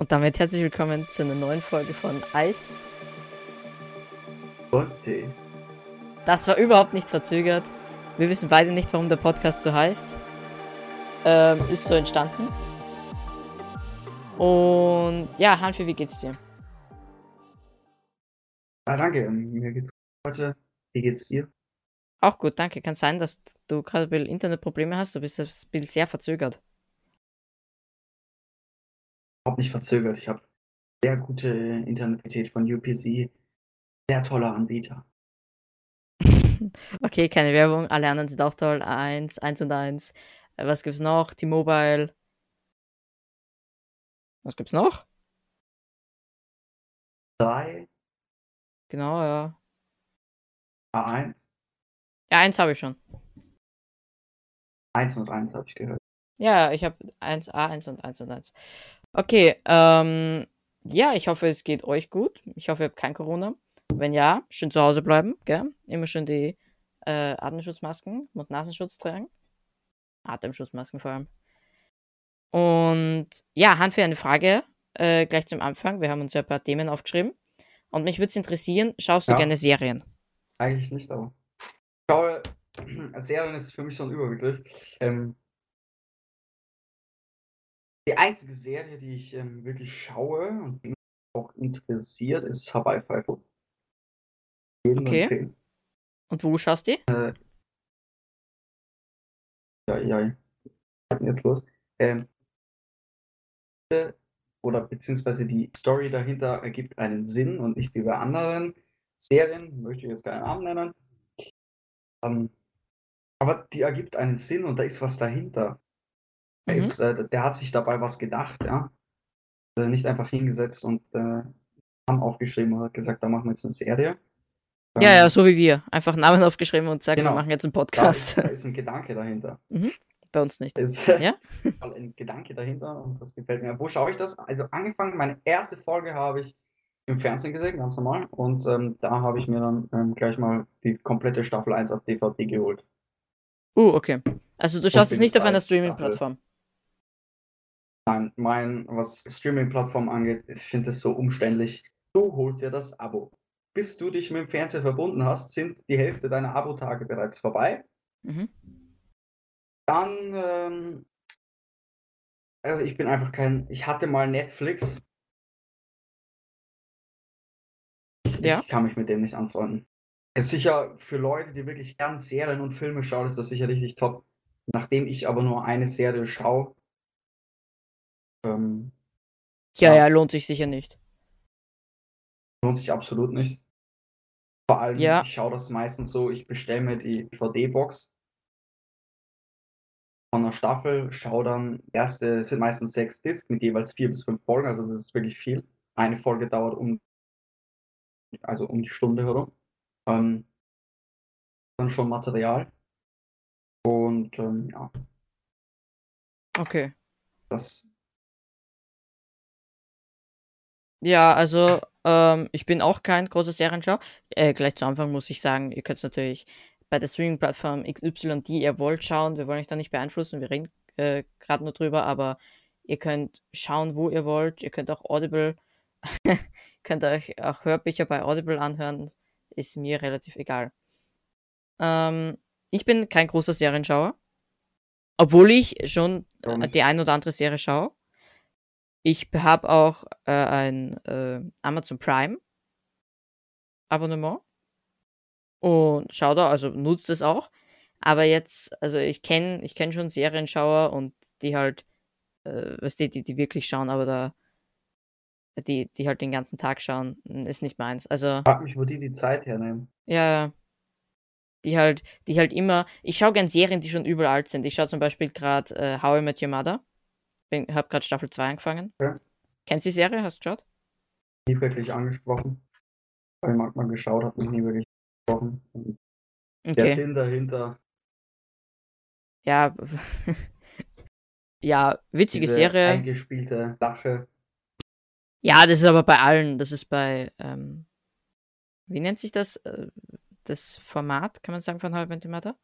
Und damit herzlich willkommen zu einer neuen Folge von Eis. Tee. Das war überhaupt nicht verzögert. Wir wissen beide nicht, warum der Podcast so heißt. Ähm, ist so entstanden. Und ja, Hanfi, wie geht's dir? Ah, danke. ähm, Mir geht's gut heute. Wie geht's dir? Auch gut, danke. Kann sein, dass du gerade ein bisschen Internetprobleme hast. Du bist ein bisschen sehr verzögert. Überhaupt nicht verzögert. Ich habe sehr gute Internetqualität von UPC. Sehr toller Anbieter. Okay, keine Werbung. Alle anderen sind auch toll. Eins, eins und eins. Äh, Was gibt's noch? T-Mobile. Was gibt's noch? Drei, Genau, ja. A1. Ja, eins habe ich schon. Eins und eins habe ich gehört. Ja, ich habe 1, A1 und 1 und 1. Okay, ähm, ja, ich hoffe, es geht euch gut. Ich hoffe, ihr habt kein Corona. Wenn ja, schön zu Hause bleiben, gell? Immer schön die äh, Atemschutzmasken und Nasenschutz tragen. Atemschutzmasken vor allem. Und ja, Hanfi, eine Frage äh, gleich zum Anfang. Wir haben uns ja ein paar Themen aufgeschrieben. Und mich würde es interessieren, schaust du Ja. gerne Serien? Eigentlich nicht, aber. Ich schaue, Serien ist für mich so ein Überbegriff. Ähm, die einzige Serie, die ich ähm, wirklich schaue und die mich auch interessiert, ist Hawaii Five-O. Jedem Okay. empfehlen. Und wo schaust du die? Ja, ja. Was ist jetzt los? Ähm, oder beziehungsweise die Story dahinter ergibt einen Sinn und nicht wie bei anderen Serien, möchte ich jetzt keinen Namen nennen. Ähm, aber die ergibt einen Sinn und da ist was dahinter. Mhm. Ist, äh, der hat sich dabei was gedacht, ja. Nicht einfach hingesetzt und äh, Namen aufgeschrieben und hat gesagt, da machen wir jetzt eine Serie. Ja, ja, Ähm, so wie wir. Einfach Namen aufgeschrieben und sagen, wir Genau. machen jetzt einen da, Podcast. ist, da ist ein Gedanke dahinter. Bei uns nicht. Da ist Ja? ein Gedanke dahinter und das gefällt mir. Wo schaue ich das? Also angefangen, meine erste Folge habe ich im Fernsehen gesehen, ganz normal. Und ähm, da habe ich mir dann ähm, gleich mal die komplette Staffel 1 auf DVD geholt. Uh, okay. Also du schaust es nicht auf einer. Streaming-Plattform. Nein, mein, was Streaming-Plattform angeht, ich finde es so umständlich. Du holst dir das Abo. Bis du dich mit dem Fernseher verbunden hast, sind die Hälfte deiner Abo-Tage bereits vorbei. Mhm. Dann, ähm, also ich bin einfach kein, ich hatte mal Netflix. Ja. Ich kann mich mit dem nicht anfreunden. Ist sicher für Leute, die wirklich gern Serien und Filme schauen, ist das sicherlich nicht top. Nachdem ich aber nur eine Serie schaue, ähm, Ja, Ja. lohnt sich sicher nicht. lohnt sich absolut nicht. Vor allem, Ja. ich schaue das meistens so, ich bestelle mir die DVD-Box von der Staffel, schaue dann, erste es sind meistens sechs Discs mit jeweils vier bis fünf Folgen, also das ist wirklich viel. Eine Folge dauert um, also um die Stunde herum. Ähm, dann schon Material. Und ähm, ja, Okay. das Ja, also ähm, ich bin auch kein großer Serienschau. Äh, gleich zu Anfang muss ich sagen, ihr könnt natürlich bei der Streaming-Plattform XY, die ihr wollt, schauen. Wir wollen euch da nicht beeinflussen, wir reden äh, gerade nur drüber, aber ihr könnt schauen, wo ihr wollt. Ihr könnt auch Audible, könnt euch auch Hörbücher bei Audible anhören. Ist mir relativ egal. Ähm, ich bin kein großer Serienschauer. Obwohl ich schon äh, die ein oder andere Serie schaue. Ich habe auch äh, ein äh, Amazon Prime Abonnement und schaue da, also nutzt es auch. Aber jetzt, also ich kenne ich kenn schon Serienschauer und die halt, äh, was die, die, die wirklich schauen, aber da, die, die halt den ganzen Tag schauen, ist nicht meins. Also, frag mich, wo die die Zeit hernehmen. ja, ja. Die halt, die halt immer. Ich schaue gern Serien, die schon überall alt sind. Ich schaue zum Beispiel gerade äh, How I Met Your Mother. Bin, hab gerade Staffel 2 angefangen. Ja. Kennst du die Serie? Hast du geschaut? Nie wirklich angesprochen. Habe ich manchmal geschaut, habe mich nie wirklich angesprochen. Und Der Okay. Sinn dahinter, Ja. ja, witzige diese Serie. eingespielte Lache. Ja, das ist aber bei allen. Das ist bei, ähm, wie nennt sich das? Äh, Das Format, kann man sagen, von How I Met Your Mother?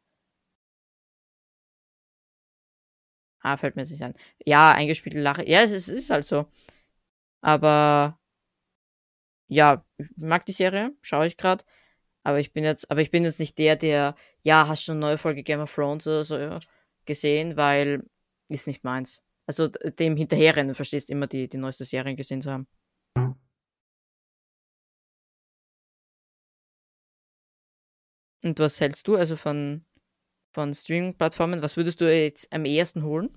Ah, fällt mir jetzt nicht an. Ja, eingespielte Lache. Ja, es ist, es ist halt so. Aber ja, ich mag die Serie, schaue ich gerade. Aber ich bin jetzt, aber ich bin jetzt nicht der, der, ja, hast schon eine neue Folge Game of Thrones oder so ja, gesehen, weil ist nicht meins. Also dem hinterherrennen, verstehst immer die, die neueste Serie gesehen zu haben. Und was hältst du also von, von Streaming-Plattformen? Was würdest du jetzt am ehesten holen?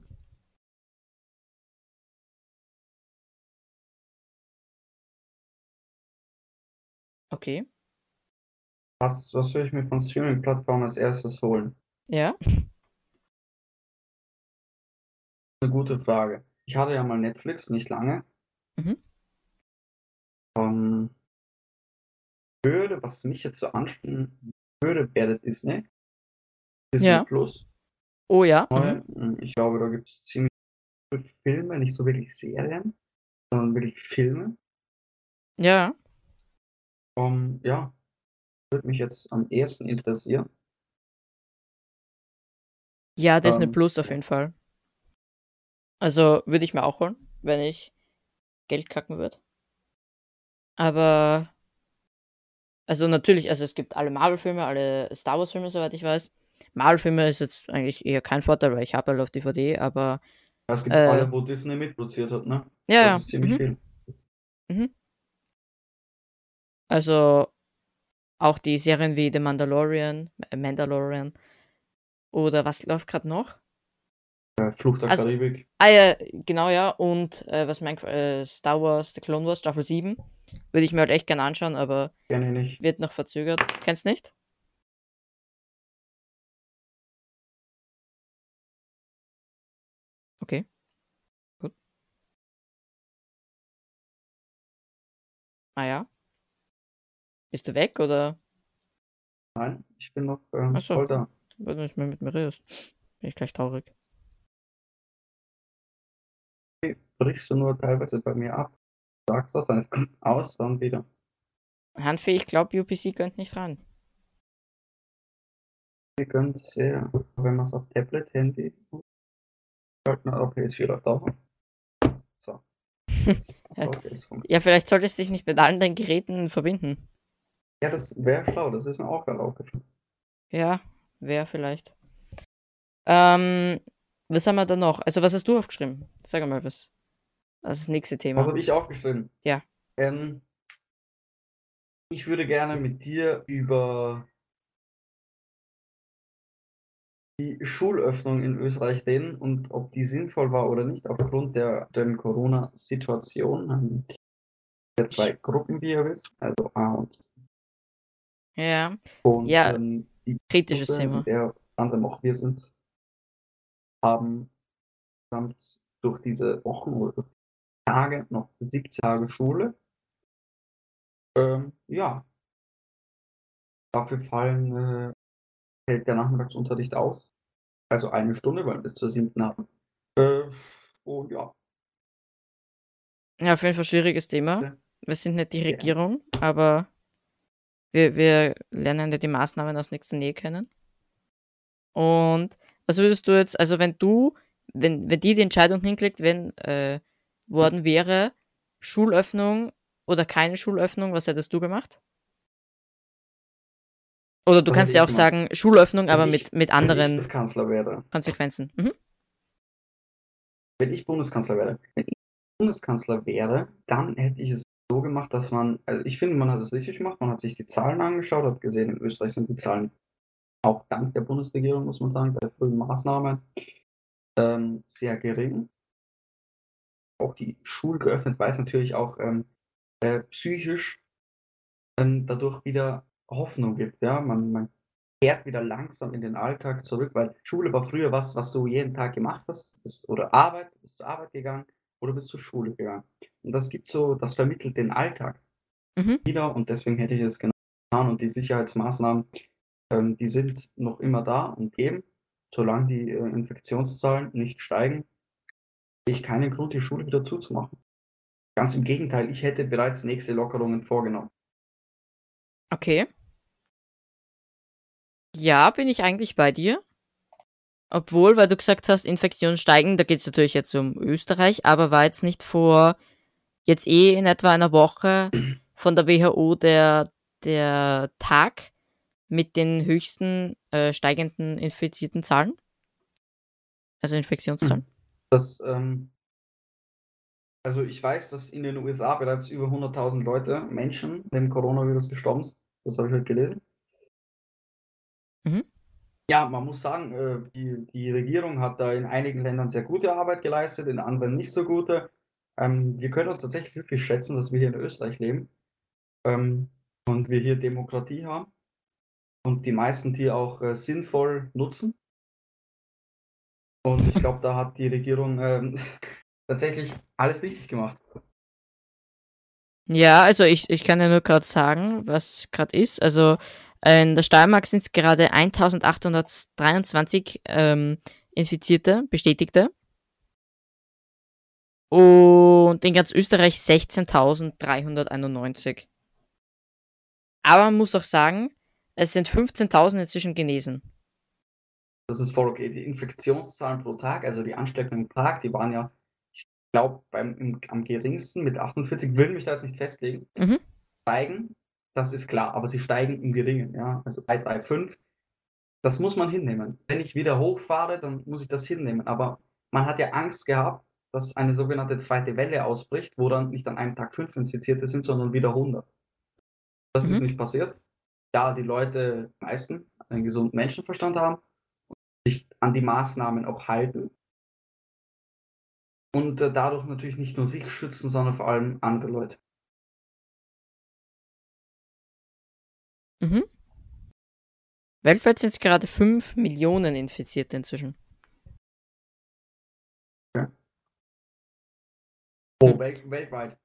Okay. Was, was will ich mir von Streaming-Plattformen als erstes holen? Ja. Eine gute Frage. Ich hatte ja mal Netflix, nicht lange. Mhm. Ähm, würde, was mich jetzt so anspielen würde, wäre Disney. Disney Ja. Plus. Oh ja. Mhm. ähm, Ich glaube, da gibt es ziemlich viele Filme, nicht so wirklich Serien, sondern wirklich Filme. Ja. Ähm, ja, würde mich jetzt am ehesten interessieren. Ja, Disney Ähm, Plus auf jeden Fall. Also würde ich mir auch holen, wenn ich Geld kacken würde. Aber also natürlich, also es gibt alle Marvel-Filme, alle Star Wars-Filme, soweit ich weiß. Marvel-Filme ist jetzt eigentlich eher kein Vorteil, weil ich habe halt auf DVD, aber Es gibt Äh. alle, wo Disney mitproduziert hat, ne? ja. Das ist ziemlich Mhm. viel. Also auch die Serien wie The Mandalorian, äh, Mandalorian oder was läuft gerade noch? Äh, Fluch der Also- Karibik. Ah ja, genau ja. Und äh, was mein äh, Star Wars, The Clone Wars, Staffel 7. Würde ich mir halt echt gerne anschauen, aber ich nicht. wird noch verzögert. Kennst nicht? Okay. Gut. Ah ja. Bist du weg oder? Nein, ich bin noch ähm, Ach so. voll da. Weil du nicht mehr mit mir redest. Bin ich gleich traurig. Brichst du nur teilweise bei mir ab. Sagst was, dann ist aus, dann wieder. Hanfi, ich glaube, UPC gönnt nicht ran. Wir können es sehr, wenn man es auf Tablet, Handy. Okay, ist wieder da. So. Ja, vielleicht solltest du dich nicht mit allen deinen Geräten verbinden. Ja, das wäre schlau, das ist mir auch gerade aufgefallen. Ja, wäre vielleicht. Ähm, was haben wir da noch? Also, was hast du aufgeschrieben? Sag mal was. Was ist das nächste Thema? Was habe ich aufgeschrieben? Ja. Ähm, ich würde gerne mit dir über die Schulöffnung in Österreich reden und ob die sinnvoll war oder nicht aufgrund der aktuellen Corona-Situation. Ähm, Der zwei Gruppen, wie ihr wisst, also A und ja, Und Ja, ähm, die kritisches Gruppe, Thema. der anderem auch wir sind, haben insgesamt durch diese Wochen oder Tage noch 17 Tage Schule. Ähm, ja. Dafür fallen, äh, fällt der Nachmittagsunterricht aus. Also eine Stunde, weil wir bis zur siebten haben. Äh, und ja, Ja, auf jeden Fall schwieriges Thema. Ja. Wir sind nicht die Ja. Regierung, aber wir, wir lernen ja die Maßnahmen aus nächster Nähe kennen. Und was würdest du jetzt, also wenn du, wenn, wenn die die Entscheidung hinklickt, wenn äh, worden wäre, Schulöffnung oder keine Schulöffnung, was hättest du gemacht? Oder du kannst ja auch sagen, Schulöffnung, aber ich- mit, mit anderen wäre, Konsequenzen. Mhm. wenn ich Bundeskanzler wäre, wenn ich Bundeskanzler wäre, dann hätte ich es so gemacht, dass man, also ich finde, man hat es richtig gemacht, man hat sich die Zahlen angeschaut, hat gesehen, in Österreich sind die Zahlen auch dank der Bundesregierung, muss man sagen, bei der frühen Maßnahme ähm, sehr gering. Auch die Schule geöffnet, weil es natürlich auch ähm, äh, psychisch ähm, dadurch wieder Hoffnung gibt. Ja? Man, man kehrt wieder langsam in den Alltag zurück, weil Schule war früher was, was du jeden Tag gemacht hast, bist, oder Arbeit, bist zur Arbeit gegangen oder bist zur Schule gegangen. Und das gibt so, das vermittelt den Alltag Mhm. wieder und deswegen hätte ich es getan. Und die Sicherheitsmaßnahmen, ähm, die sind noch immer da und geben. Solange die äh, Infektionszahlen nicht steigen, sehe ich keinen Grund, die Schule wieder zuzumachen. Ganz im Gegenteil, ich hätte bereits nächste Lockerungen vorgenommen. Okay. Ja, bin ich eigentlich bei dir. Obwohl, weil du gesagt hast, Infektionen steigen, da geht es natürlich jetzt um Österreich, aber war jetzt nicht vor jetzt eh in etwa einer Woche von der WHO der, der Tag mit den höchsten äh, steigenden infizierten Zahlen. Also Infektionszahlen. Das, ähm, also ich weiß, dass in den USA bereits über 100.000 Leute, Menschen, dem Coronavirus gestorben sind. Das habe ich heute gelesen. Ja, man muss sagen, äh, die, die Regierung hat da in einigen Ländern sehr gute Arbeit geleistet, in anderen nicht so gute. Ähm, wir können uns tatsächlich wirklich schätzen, dass wir hier in Österreich leben ähm, und wir hier Demokratie haben und die meisten die auch äh, sinnvoll nutzen. Und ich glaube, da hat die Regierung ähm, tatsächlich alles richtig gemacht. Ja, also ich, ich kann ja nur gerade sagen, was gerade ist. Also in der Steiermark sind es gerade 1823 ähm, Infizierte, Bestätigte. Und in ganz Österreich 16.391. Aber man muss auch sagen, es sind 15.000 inzwischen genesen. Das ist voll okay. Die Infektionszahlen pro Tag, also die Ansteckungen pro Tag, die waren ja, ich glaube, am geringsten mit 48, will mich da jetzt nicht festlegen, Mhm. steigen, das ist klar, aber sie steigen im Geringen, ja, also 3, 3, 5. Das muss man hinnehmen. Wenn ich wieder hochfahre, dann muss ich das hinnehmen. Aber man hat ja Angst gehabt, dass eine sogenannte zweite Welle ausbricht, wo dann nicht an einem Tag fünf Infizierte sind, sondern wieder 100. Das ist Mhm. nicht passiert. Da die Leute, meisten, einen gesunden Menschenverstand haben und sich an die Maßnahmen auch halten. Und äh, dadurch natürlich nicht nur sich schützen, sondern vor allem andere Leute. Mhm. Weltweit sind es gerade 5 Millionen Infizierte inzwischen. Oh, Hm. wel weltweit.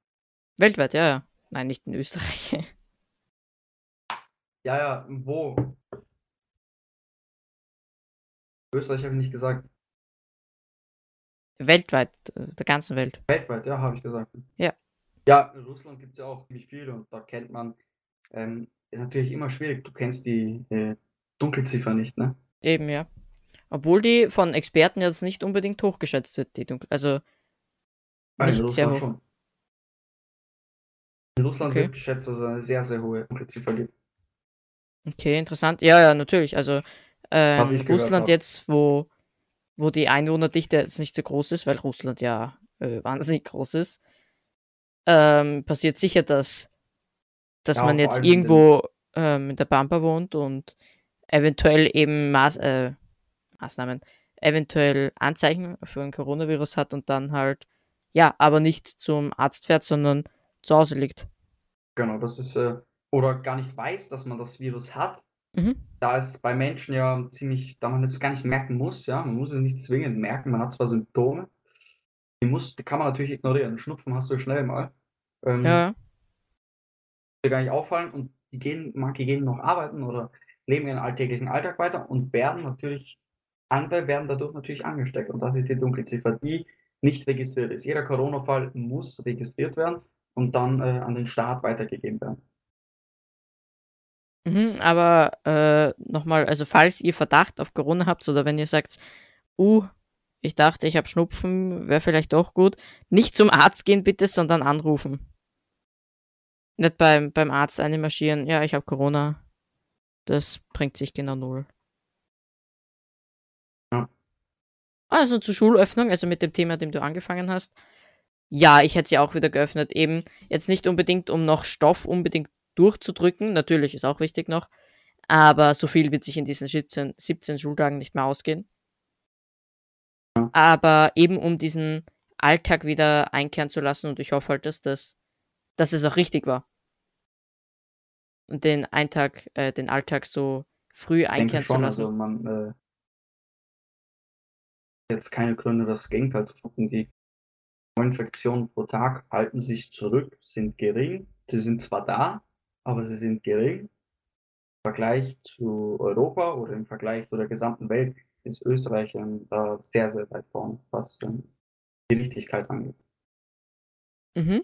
Weltweit, ja, ja. Nein, nicht in Österreich. Ja, ja, wo? Österreich habe ich nicht gesagt. Weltweit, äh, der ganzen Welt. Weltweit, ja, habe ich gesagt. Ja. Ja, in Russland gibt es ja auch ziemlich viel und da kennt man, ähm, ist natürlich immer schwierig. Du kennst die äh, Dunkelziffer nicht, ne? Eben, ja. Obwohl die von Experten jetzt nicht unbedingt hochgeschätzt wird, die Dunkel. Also nicht sehr hoch. schon. In Russland Okay. wird geschätzt, dass es eine sehr, sehr hohe Dunkelziffer gibt. Okay, interessant. Ja, ja, natürlich. Also gehört Russland hab. jetzt, wo, wo die Einwohnerdichte jetzt nicht so groß ist, weil Russland ja äh, wahnsinnig groß ist, ähm, passiert sicher, dass, dass Ja, man jetzt irgendwo ähm, in der Pampa wohnt und eventuell eben Maß, äh, Maßnahmen, eventuell Anzeichen für ein Coronavirus hat und dann halt, ja, aber nicht zum Arzt fährt, sondern zu Hause liegt. Genau, das ist, äh, oder gar nicht weiß, dass man das Virus hat. Mhm. Da es bei Menschen ja ziemlich, da man es gar nicht merken muss, ja, man muss es nicht zwingend merken, man hat zwar Symptome, die muss, die kann man natürlich ignorieren. Schnupfen hast du schnell mal. Ähm, Ja, gar nicht auffallen und die gehen, manche gehen noch arbeiten oder leben ihren alltäglichen Alltag weiter und werden natürlich, andere werden dadurch natürlich angesteckt. Und das ist die Dunkelziffer, die nicht registriert ist. Jeder Corona-Fall muss registriert werden und dann äh, an den Staat weitergegeben werden. Mhm, aber äh, nochmal, also falls ihr Verdacht auf Corona habt oder wenn ihr sagt, uh, ich dachte, ich habe Schnupfen, wäre vielleicht doch gut, nicht zum Arzt gehen bitte, sondern anrufen. Nicht beim, beim Arzt einmarschieren, ja, ich habe Corona. Das bringt sich genau null. Ja. Also zur Schulöffnung, also mit dem Thema, dem du angefangen hast. Ja, ich hätte sie auch wieder geöffnet. Eben jetzt nicht unbedingt, um noch Stoff unbedingt durchzudrücken. Natürlich ist auch wichtig noch. Aber so viel wird sich in diesen 17, 17 Schultagen nicht mehr ausgehen. Ja. Aber eben um diesen Alltag wieder einkehren zu lassen und ich hoffe halt, dass das, dass es auch richtig war. Und den Eintag, äh, den Alltag so früh einkehren zu lassen. also man äh, jetzt keine Gründe, das Gegenteil zu tun. Die Neuinfektionen pro Tag halten sich zurück, sind gering. Sie sind zwar da, aber sie sind gering. Im Vergleich zu Europa oder im Vergleich zu der gesamten Welt ist Österreich da sehr, sehr weit vorne, was ähm, die Richtigkeit angeht. Mhm.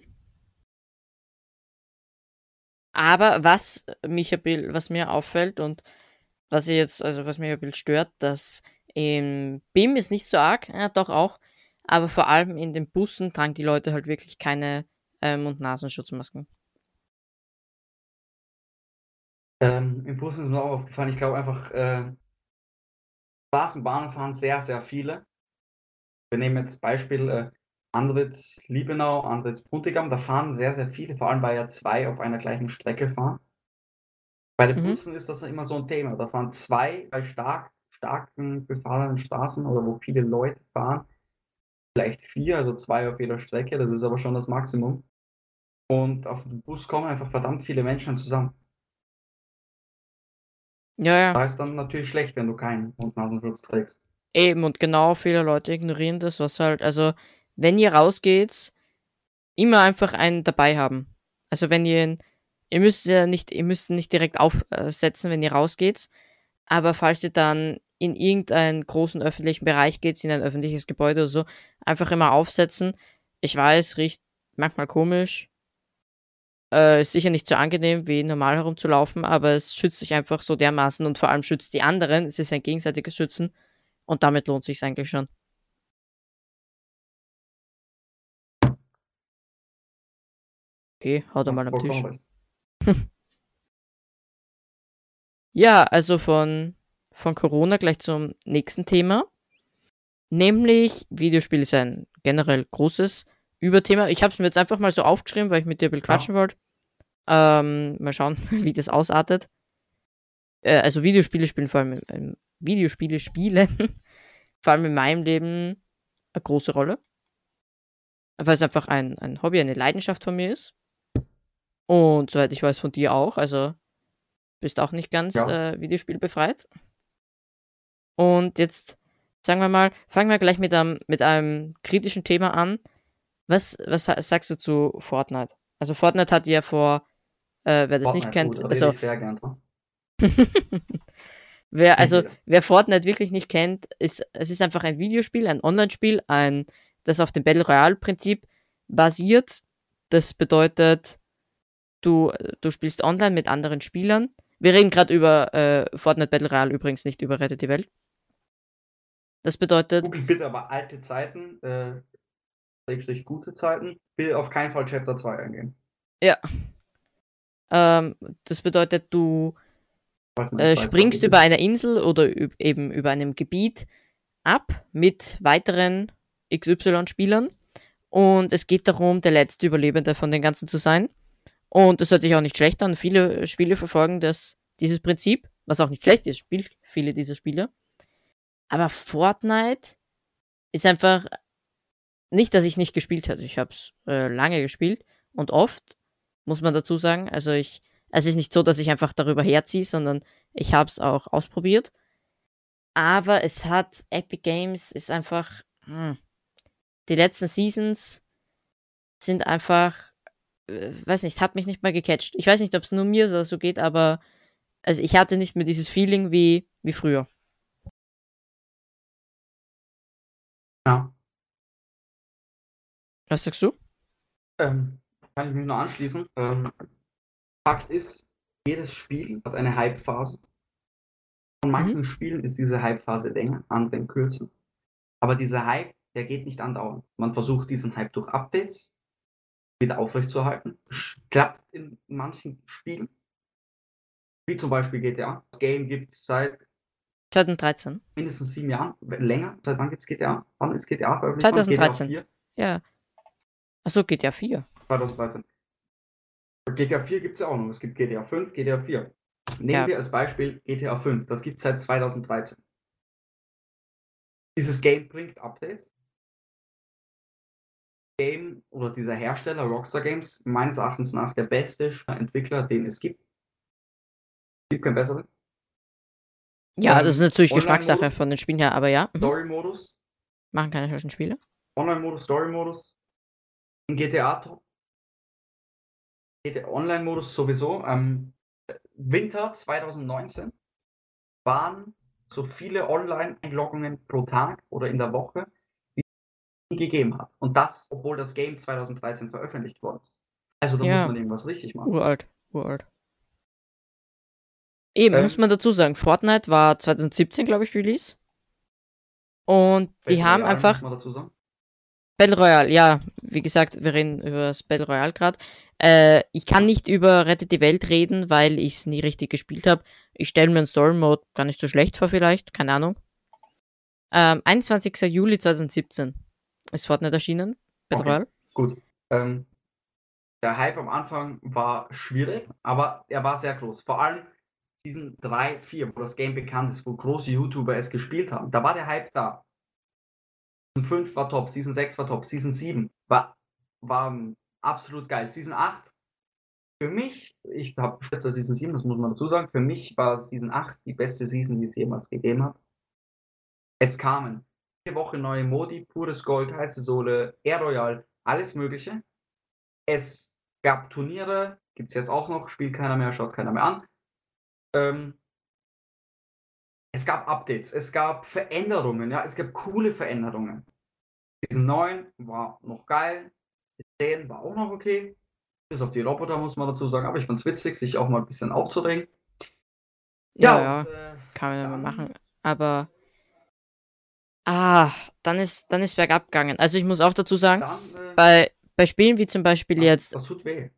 Aber was mich ein bisschen, was mir auffällt und was ich jetzt, also was mich ein bisschen stört, dass im BIM ist nicht so arg, ja, doch auch, aber vor allem in den Bussen tragen die Leute halt wirklich keine äh, Mund-Nasenschutzmasken? Ähm, Im Bus ist mir auch aufgefallen, ich glaube einfach, äh, Straßenbahnen fahren sehr, sehr viele. Wir nehmen jetzt Beispiel äh, Andritz Liebenau, Andritz Puntigam, da fahren sehr, sehr viele, vor allem weil ja zwei auf einer gleichen Strecke fahren. Bei den Mhm. Bussen ist das immer so ein Thema. Da fahren zwei bei stark, starken befahrenen Straßen oder wo viele Leute fahren, vielleicht vier, also zwei auf jeder Strecke, das ist aber schon das Maximum. Und auf den Bus kommen einfach verdammt viele Menschen zusammen. Ja, ja. Da ist dann natürlich schlecht, wenn du keinen Mund-Nasenschutz trägst. Eben, und genau viele Leute ignorieren das, was halt, also, wenn ihr rausgeht, immer einfach einen dabei haben. Also wenn ihr, ihr müsst ja nicht, ihr müsst nicht direkt aufsetzen, wenn ihr rausgeht, aber falls ihr dann in irgendeinen großen öffentlichen Bereich geht, in ein öffentliches Gebäude oder so, einfach immer aufsetzen. Ich weiß, riecht manchmal komisch. Äh, ist sicher nicht so angenehm, wie normal herumzulaufen, aber es schützt sich einfach so dermaßen und vor allem schützt die anderen. Es ist ein gegenseitiges Schützen und damit lohnt sich eigentlich schon. Okay, haut er mal am Tisch. ja, also von, von Corona gleich zum nächsten Thema. Nämlich, Videospiel ist ein generell großes Überthema. Ich habe es mir jetzt einfach mal so aufgeschrieben, weil ich mit dir ein bisschen quatschen ja. wollte. Ähm, mal schauen, wie das ausartet. Äh, also Videospiele spielen vor allem ähm, Videospiele spielen vor allem in meinem Leben eine große Rolle. Weil es einfach ein, ein Hobby, eine Leidenschaft von mir ist. Und soweit ich weiß, von dir auch. Also bist auch nicht ganz ja. äh, Videospielbefreit. Und jetzt sagen wir mal, fangen wir gleich mit einem, mit einem kritischen Thema an. Was, was sagst du zu Fortnite? Also Fortnite hat ja vor, äh, wer das Fortnite, nicht kennt, gut, also wer, also wer Fortnite wirklich nicht kennt, ist es ist einfach ein Videospiel, ein Online-Spiel, ein das auf dem Battle Royale Prinzip basiert. Das bedeutet, du du spielst online mit anderen Spielern. Wir reden gerade über äh, Fortnite Battle Royale übrigens nicht über Rettet die Welt. Das bedeutet. Google bitte aber alte Zeiten, äh, gute Zeiten, will auf keinen Fall Chapter 2 eingehen. Ja. Ähm, das bedeutet, du äh, springst über einer Insel oder eben über einem Gebiet ab mit weiteren XY-Spielern und es geht darum, der letzte Überlebende von den ganzen zu sein. Und das hört sich auch nicht schlecht an. Viele Spiele verfolgen das, dieses Prinzip, was auch nicht schlecht ist, spielt viele dieser Spiele. Aber Fortnite ist einfach nicht, dass ich nicht gespielt hätte. Ich habe es äh, lange gespielt und oft, muss man dazu sagen. Also ich, es ist nicht so, dass ich einfach darüber herziehe, sondern ich habe es auch ausprobiert. Aber es hat, Epic Games ist einfach, hm, die letzten Seasons sind einfach, weiß nicht, hat mich nicht mal gecatcht. Ich weiß nicht, ob es nur mir so geht, aber also ich hatte nicht mehr dieses Feeling wie, wie früher. Ja. Was sagst du? Ähm, kann ich mich nur anschließen. Ähm, Fakt ist, jedes Spiel hat eine Hype-Phase. Von manchen mhm. Spielen ist diese Hype-Phase länger, anderen kürzer. Aber dieser Hype, der geht nicht andauernd. Man versucht diesen Hype durch Updates wieder aufrechtzuerhalten. Klappt in manchen Spielen. Wie zum Beispiel GTA. Das Game gibt es seit 2013. Mindestens sieben Jahren. Länger. Seit wann gibt es GTA? Wann ist GTA veröffentlicht? 2013. GTA 4? Ja. Achso, GTA 4. 2013. GTA 4 gibt es ja auch noch. Es gibt GTA 5, GTA 4. Nehmen ja. wir als Beispiel GTA 5. Das gibt es seit 2013. Dieses Game bringt Updates. Game oder dieser Hersteller Rockstar Games meines Erachtens nach der beste Entwickler, den es gibt. Es gibt keinen besseren. Ja, das ist natürlich Geschmackssache von den Spielen her, aber ja. Mhm. Story-Modus. Machen keine solchen Spiele. Online-Modus, Story-Modus. GTA Top. GTA Online-Modus sowieso. Ähm, Winter 2019 waren so viele Online-Einloggungen pro Tag oder in der Woche, gegeben hat. Und das, obwohl das Game 2013 veröffentlicht worden ist. Also da ja. muss man irgendwas richtig machen. Uralt, uralt. Eben, ähm, muss man dazu sagen, Fortnite war 2017, glaube ich, Release. Und die haben Jahren, einfach. Muss man dazu sagen? Battle Royale, ja, wie gesagt, wir reden über das Battle Royale gerade. Äh, ich kann nicht über Rettet die Welt reden, weil ich es nie richtig gespielt habe. Ich stelle mir einen Story Mode gar nicht so schlecht vor, vielleicht, keine Ahnung. Ähm, 21. Juli 2017 ist Fortnite erschienen, Battle Okay. Gut. Ähm, der Hype am Anfang war schwierig, aber er war sehr groß. Vor allem Season 3, 4, wo das Game bekannt ist, wo große YouTuber es gespielt haben. Da war der Hype da. Season 5 war top, Season 6 war top, Season 7 war, war ähm, absolut geil. Season 8, für mich, ich habe Schwester Season 7, das muss man dazu sagen, für mich war Season 8 die beste Season, die es jemals gegeben hat. Es kamen Woche neue Modi, pures Gold, heiße Sohle, Air Royal, alles Mögliche. Es gab Turniere, gibt es jetzt auch noch, spielt keiner mehr, schaut keiner mehr an. Ähm, es gab Updates, es gab Veränderungen, ja, es gab coole Veränderungen. Season 9 war noch geil, 10 war auch noch okay. Bis auf die Roboter muss man dazu sagen, aber ich fand's witzig, sich auch mal ein bisschen aufzuregen. Ja, ja, und, äh, kann man ja mal machen. Aber. Ah, dann ist, dann ist bergab gegangen. Also ich muss auch dazu sagen, dann, äh, bei, bei Spielen wie zum Beispiel das- jetzt Das tut weh.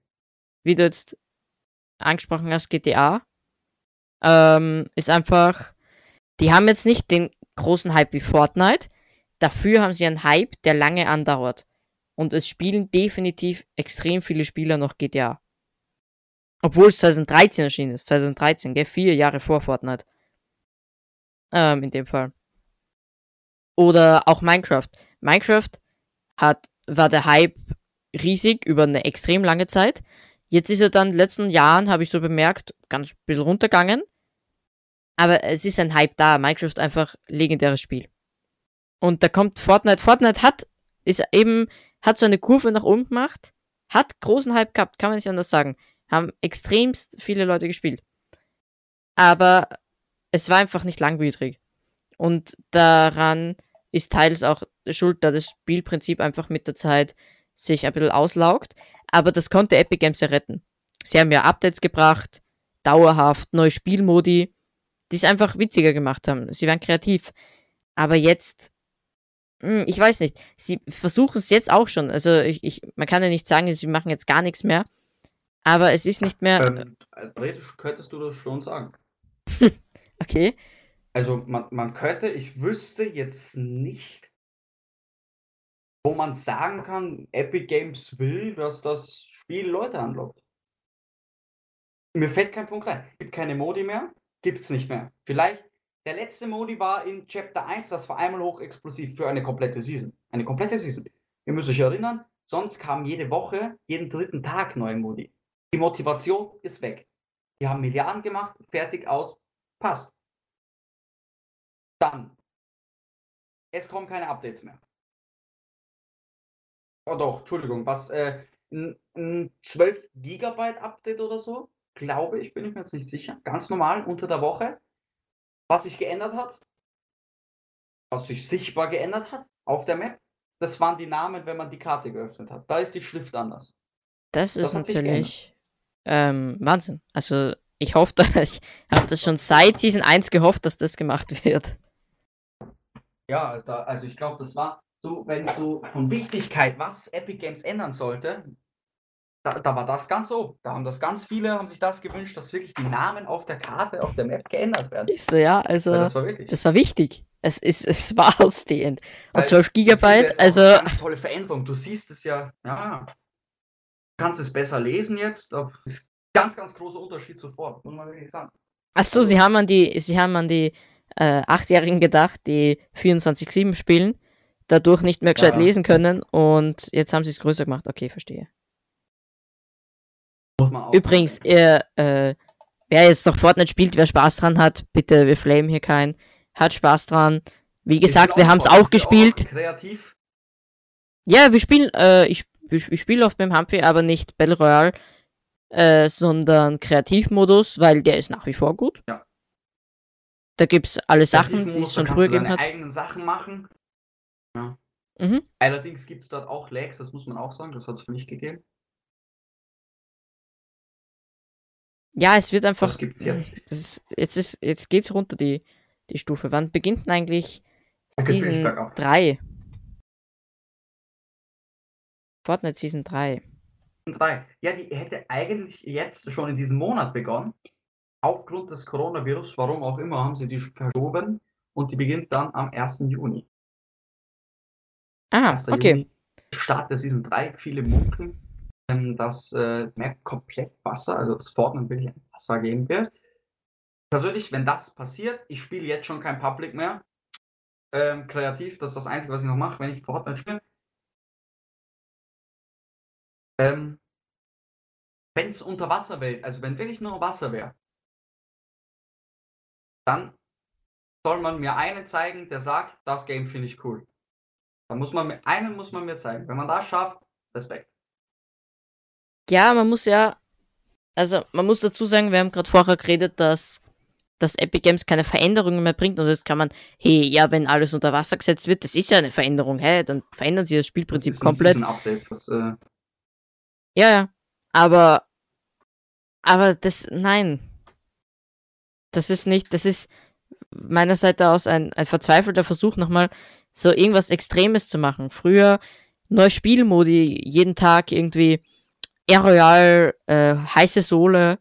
wie du jetzt angesprochen hast, GTA, ähm, ist einfach, die haben jetzt nicht den großen Hype wie Fortnite, dafür haben sie einen Hype, der lange andauert. Und es spielen definitiv extrem viele Spieler noch GTA. Obwohl es 2013 erschienen ist, 2013, gell, vier Jahre vor Fortnite. Ähm, in dem Fall. Oder auch Minecraft. Minecraft hat, war der Hype riesig über eine extrem lange Zeit. Jetzt ist er dann in den letzten Jahren, habe ich so bemerkt, ganz ein bisschen runtergegangen. Aber es ist ein Hype da. Minecraft einfach legendäres Spiel. Und da kommt Fortnite. Fortnite hat, ist eben, hat so eine Kurve nach oben gemacht. Hat großen Hype gehabt, kann man nicht anders sagen. Haben extremst viele Leute gespielt. Aber es war einfach nicht langwierig. Und daran ist teils auch schuld, da das Spielprinzip einfach mit der Zeit sich ein bisschen auslaugt. Aber das konnte Epic Games ja retten. Sie haben ja Updates gebracht, dauerhaft, neue Spielmodi, die es einfach witziger gemacht haben. Sie waren kreativ. Aber jetzt, hm, ich weiß nicht, sie versuchen es jetzt auch schon. Also ich, ich, man kann ja nicht sagen, sie machen jetzt gar nichts mehr. Aber es ist nicht mehr. Ähm, äh, theoretisch könntest du das schon sagen. Okay. Also man, man könnte, ich wüsste jetzt nicht, wo man sagen kann, Epic Games will, dass das Spiel Leute anlockt. Mir fällt kein Punkt ein. Gibt keine Modi mehr? Gibt's nicht mehr. Vielleicht, der letzte Modi war in Chapter 1, das war einmal hochexplosiv für eine komplette Season. Eine komplette Season. Ihr müsst euch erinnern, sonst kam jede Woche, jeden dritten Tag neue Modi. Die Motivation ist weg. Die haben Milliarden gemacht, fertig aus, passt. Dann. Es kommen keine Updates mehr. Oh doch, Entschuldigung, was, äh, ein, ein 12 Gigabyte Update oder so? Glaube ich, bin ich mir jetzt nicht sicher. Ganz normal, unter der Woche. Was sich geändert hat, was sich sichtbar geändert hat auf der Map, das waren die Namen, wenn man die Karte geöffnet hat. Da ist die Schrift anders. Das ist Das natürlich ähm, Wahnsinn. Also ich hoffe, ich habe das schon seit Season 1 gehofft, dass das gemacht wird. Ja, also, da- also ich glaube, das war so, wenn so von Wichtigkeit, was Epic Games ändern sollte, da, da war das ganz oben. Da haben das ganz viele, haben sich das gewünscht, dass wirklich die Namen auf der Karte, auf der Map geändert werden. Ist so, ja, also Weil das, das war wirklich. war wichtig. Es ist, es war ausstehend. Und Weil 12 das ist Gigabyte, also Eine ganz tolle Veränderung. Du siehst es ja, ja. Du kannst es besser lesen jetzt. Das ist ein ganz, ganz großer Unterschied zuvor, muss man wirklich sagen. Ach so, sie haben an die, sie haben an die äh, Achtjährigen gedacht, die 24-7 spielen, dadurch nicht mehr gescheit Ja. lesen können und jetzt haben sie es größer gemacht. Okay, verstehe. Auch Übrigens, ihr, äh, wer jetzt noch Fortnite spielt, wer Spaß dran hat, bitte, wir flamen hier keinen. Hat Spaß dran. Wie gesagt, wir haben es auch gespielt. Kreativ. Ja, wir spielen, äh, ich, ich, ich spiele oft mit dem Humphrey, aber nicht Battle Royale, äh, sondern Kreativmodus, weil der ist nach wie vor gut. Ja. Da gibt's alle Sachen, die es schon früher gegeben hat. eigenen Sachen machen. Mhm. Allerdings gibt es dort auch Lags, das muss man auch sagen, das hat es für mich gegeben. Ja, es wird einfach. Das gibt's jetzt. Es ist, jetzt ist, jetzt geht's runter die, die Stufe. Wann beginnt denn eigentlich Season bergab. 3? Fortnite Season 3. 3. Ja, die hätte eigentlich jetzt schon in diesem Monat begonnen. Aufgrund des Coronavirus, warum auch immer, haben sie die verschoben und die beginnt dann am 1. Juni. Ah, 1. okay. Juni, Start der Season 3. Viele munkeln, ähm, dass äh, Map komplett Wasser, also das Fortnite wirklich ein Wasser geben wird. Persönlich, wenn das passiert, ich spiele jetzt schon kein Public mehr. Ähm, kreativ, das ist das Einzige, was ich noch mache, wenn ich Fortnite spiele. Ähm, wenn es unter Wasser wäre, also wenn wirklich nur Wasser wäre, dann soll man mir einen zeigen, der sagt, das Game finde ich cool. Dann muss man mir, einen muss man mir zeigen. Wenn man das schafft, Respekt. Ja, man muss ja, also man muss dazu sagen, wir haben gerade vorher geredet, dass, dass Epic Games keine Veränderungen mehr bringt und jetzt kann man, hey, ja, wenn alles unter Wasser gesetzt wird, das ist ja eine Veränderung, hey, dann verändern sie das Spielprinzip das ist ein komplett. Season-Update, was, äh, Ja, ja. Aber, aber das, nein. Das ist nicht, das ist meiner Seite aus ein, ein verzweifelter Versuch, nochmal so irgendwas Extremes zu machen. Früher neue Spielmodi, jeden Tag irgendwie Air Royal, äh, heiße Sohle.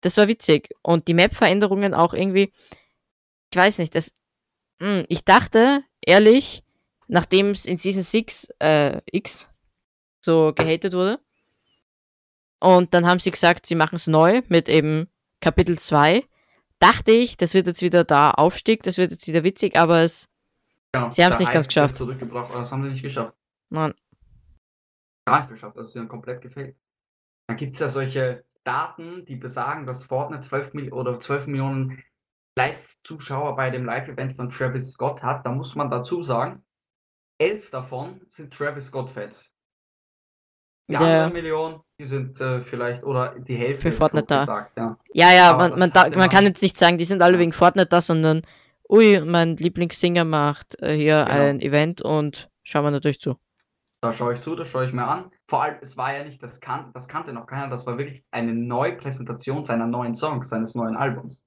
Das war witzig. Und die Map-Veränderungen auch irgendwie, ich weiß nicht, das, hm, ich dachte, ehrlich, nachdem es in Season 6, äh, X so gehatet wurde, und dann haben sie gesagt, sie machen es neu mit eben Kapitel 2. Dachte ich, das wird jetzt wieder da Aufstieg, das wird jetzt wieder witzig, aber es. genau, Sie haben's der nicht ganz geschafft. Zurückgebracht, aber das haben sie nicht geschafft. Nein. Gar nicht geschafft, also sie haben komplett gefällt. Dann gibt es ja solche Daten, die besagen, dass Fortnite 12, Mil oder 12 Millionen Live-Zuschauer bei dem Live-Event von Travis Scott hat. Da muss man dazu sagen, elf davon sind Travis Scott-Fans. Die Ja, anderen ja. Millionen, die sind äh, vielleicht, oder die Hälfte Für Fortnite da. gesagt, ja. Ja, ja, man, man, da, hatte man kann jetzt nicht sagen, die sind alle Ja. wegen Fortnite da, sondern, ui, mein Lieblingssinger macht äh, hier Genau. ein Event und schauen wir natürlich zu. Da schaue ich zu, das schaue ich mir an. Vor allem, es war ja nicht, das, kan das kannte noch keiner, das war wirklich eine Neupräsentation seiner neuen Songs, seines neuen Albums.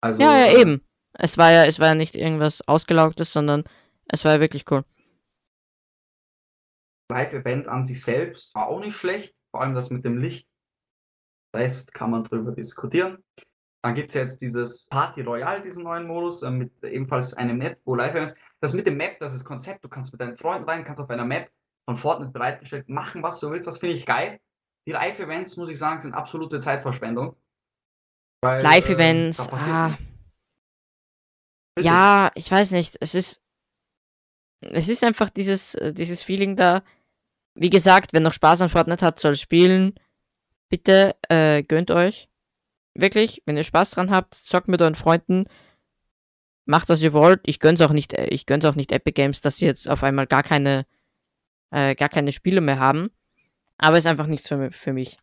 Also, Ja, ja, äh, eben. Es war ja, es war ja nicht irgendwas Ausgelaugtes, sondern es war ja wirklich cool. Live-Event an sich selbst war auch nicht schlecht, vor allem das mit dem Licht. Rest kann man drüber diskutieren. Dann gibt es jetzt dieses Party Royale, diesen neuen Modus, äh, mit ebenfalls einer Map, wo Live-Events. Das mit dem Map, das ist Konzept, du kannst mit deinen Freunden rein, kannst auf einer Map von Fortnite bereitgestellt machen, was du willst, das finde ich geil. Die Live-Events, muss ich sagen, sind absolute Zeitverschwendung. Weil, Live-Events, äh, ah, ja, ich weiß nicht, es ist, es ist einfach dieses, äh, dieses Feeling da. Wie gesagt, wer noch Spaß an Fortnite hat, soll spielen. Bitte, äh, gönnt euch. Wirklich, wenn ihr Spaß dran habt, zockt mit euren Freunden. Macht, was ihr wollt. Ich gönn's auch nicht, äh, ich gönn's auch nicht Epic Games, dass sie jetzt auf einmal gar keine, äh, gar keine Spiele mehr haben. Aber ist einfach nichts für, für mich.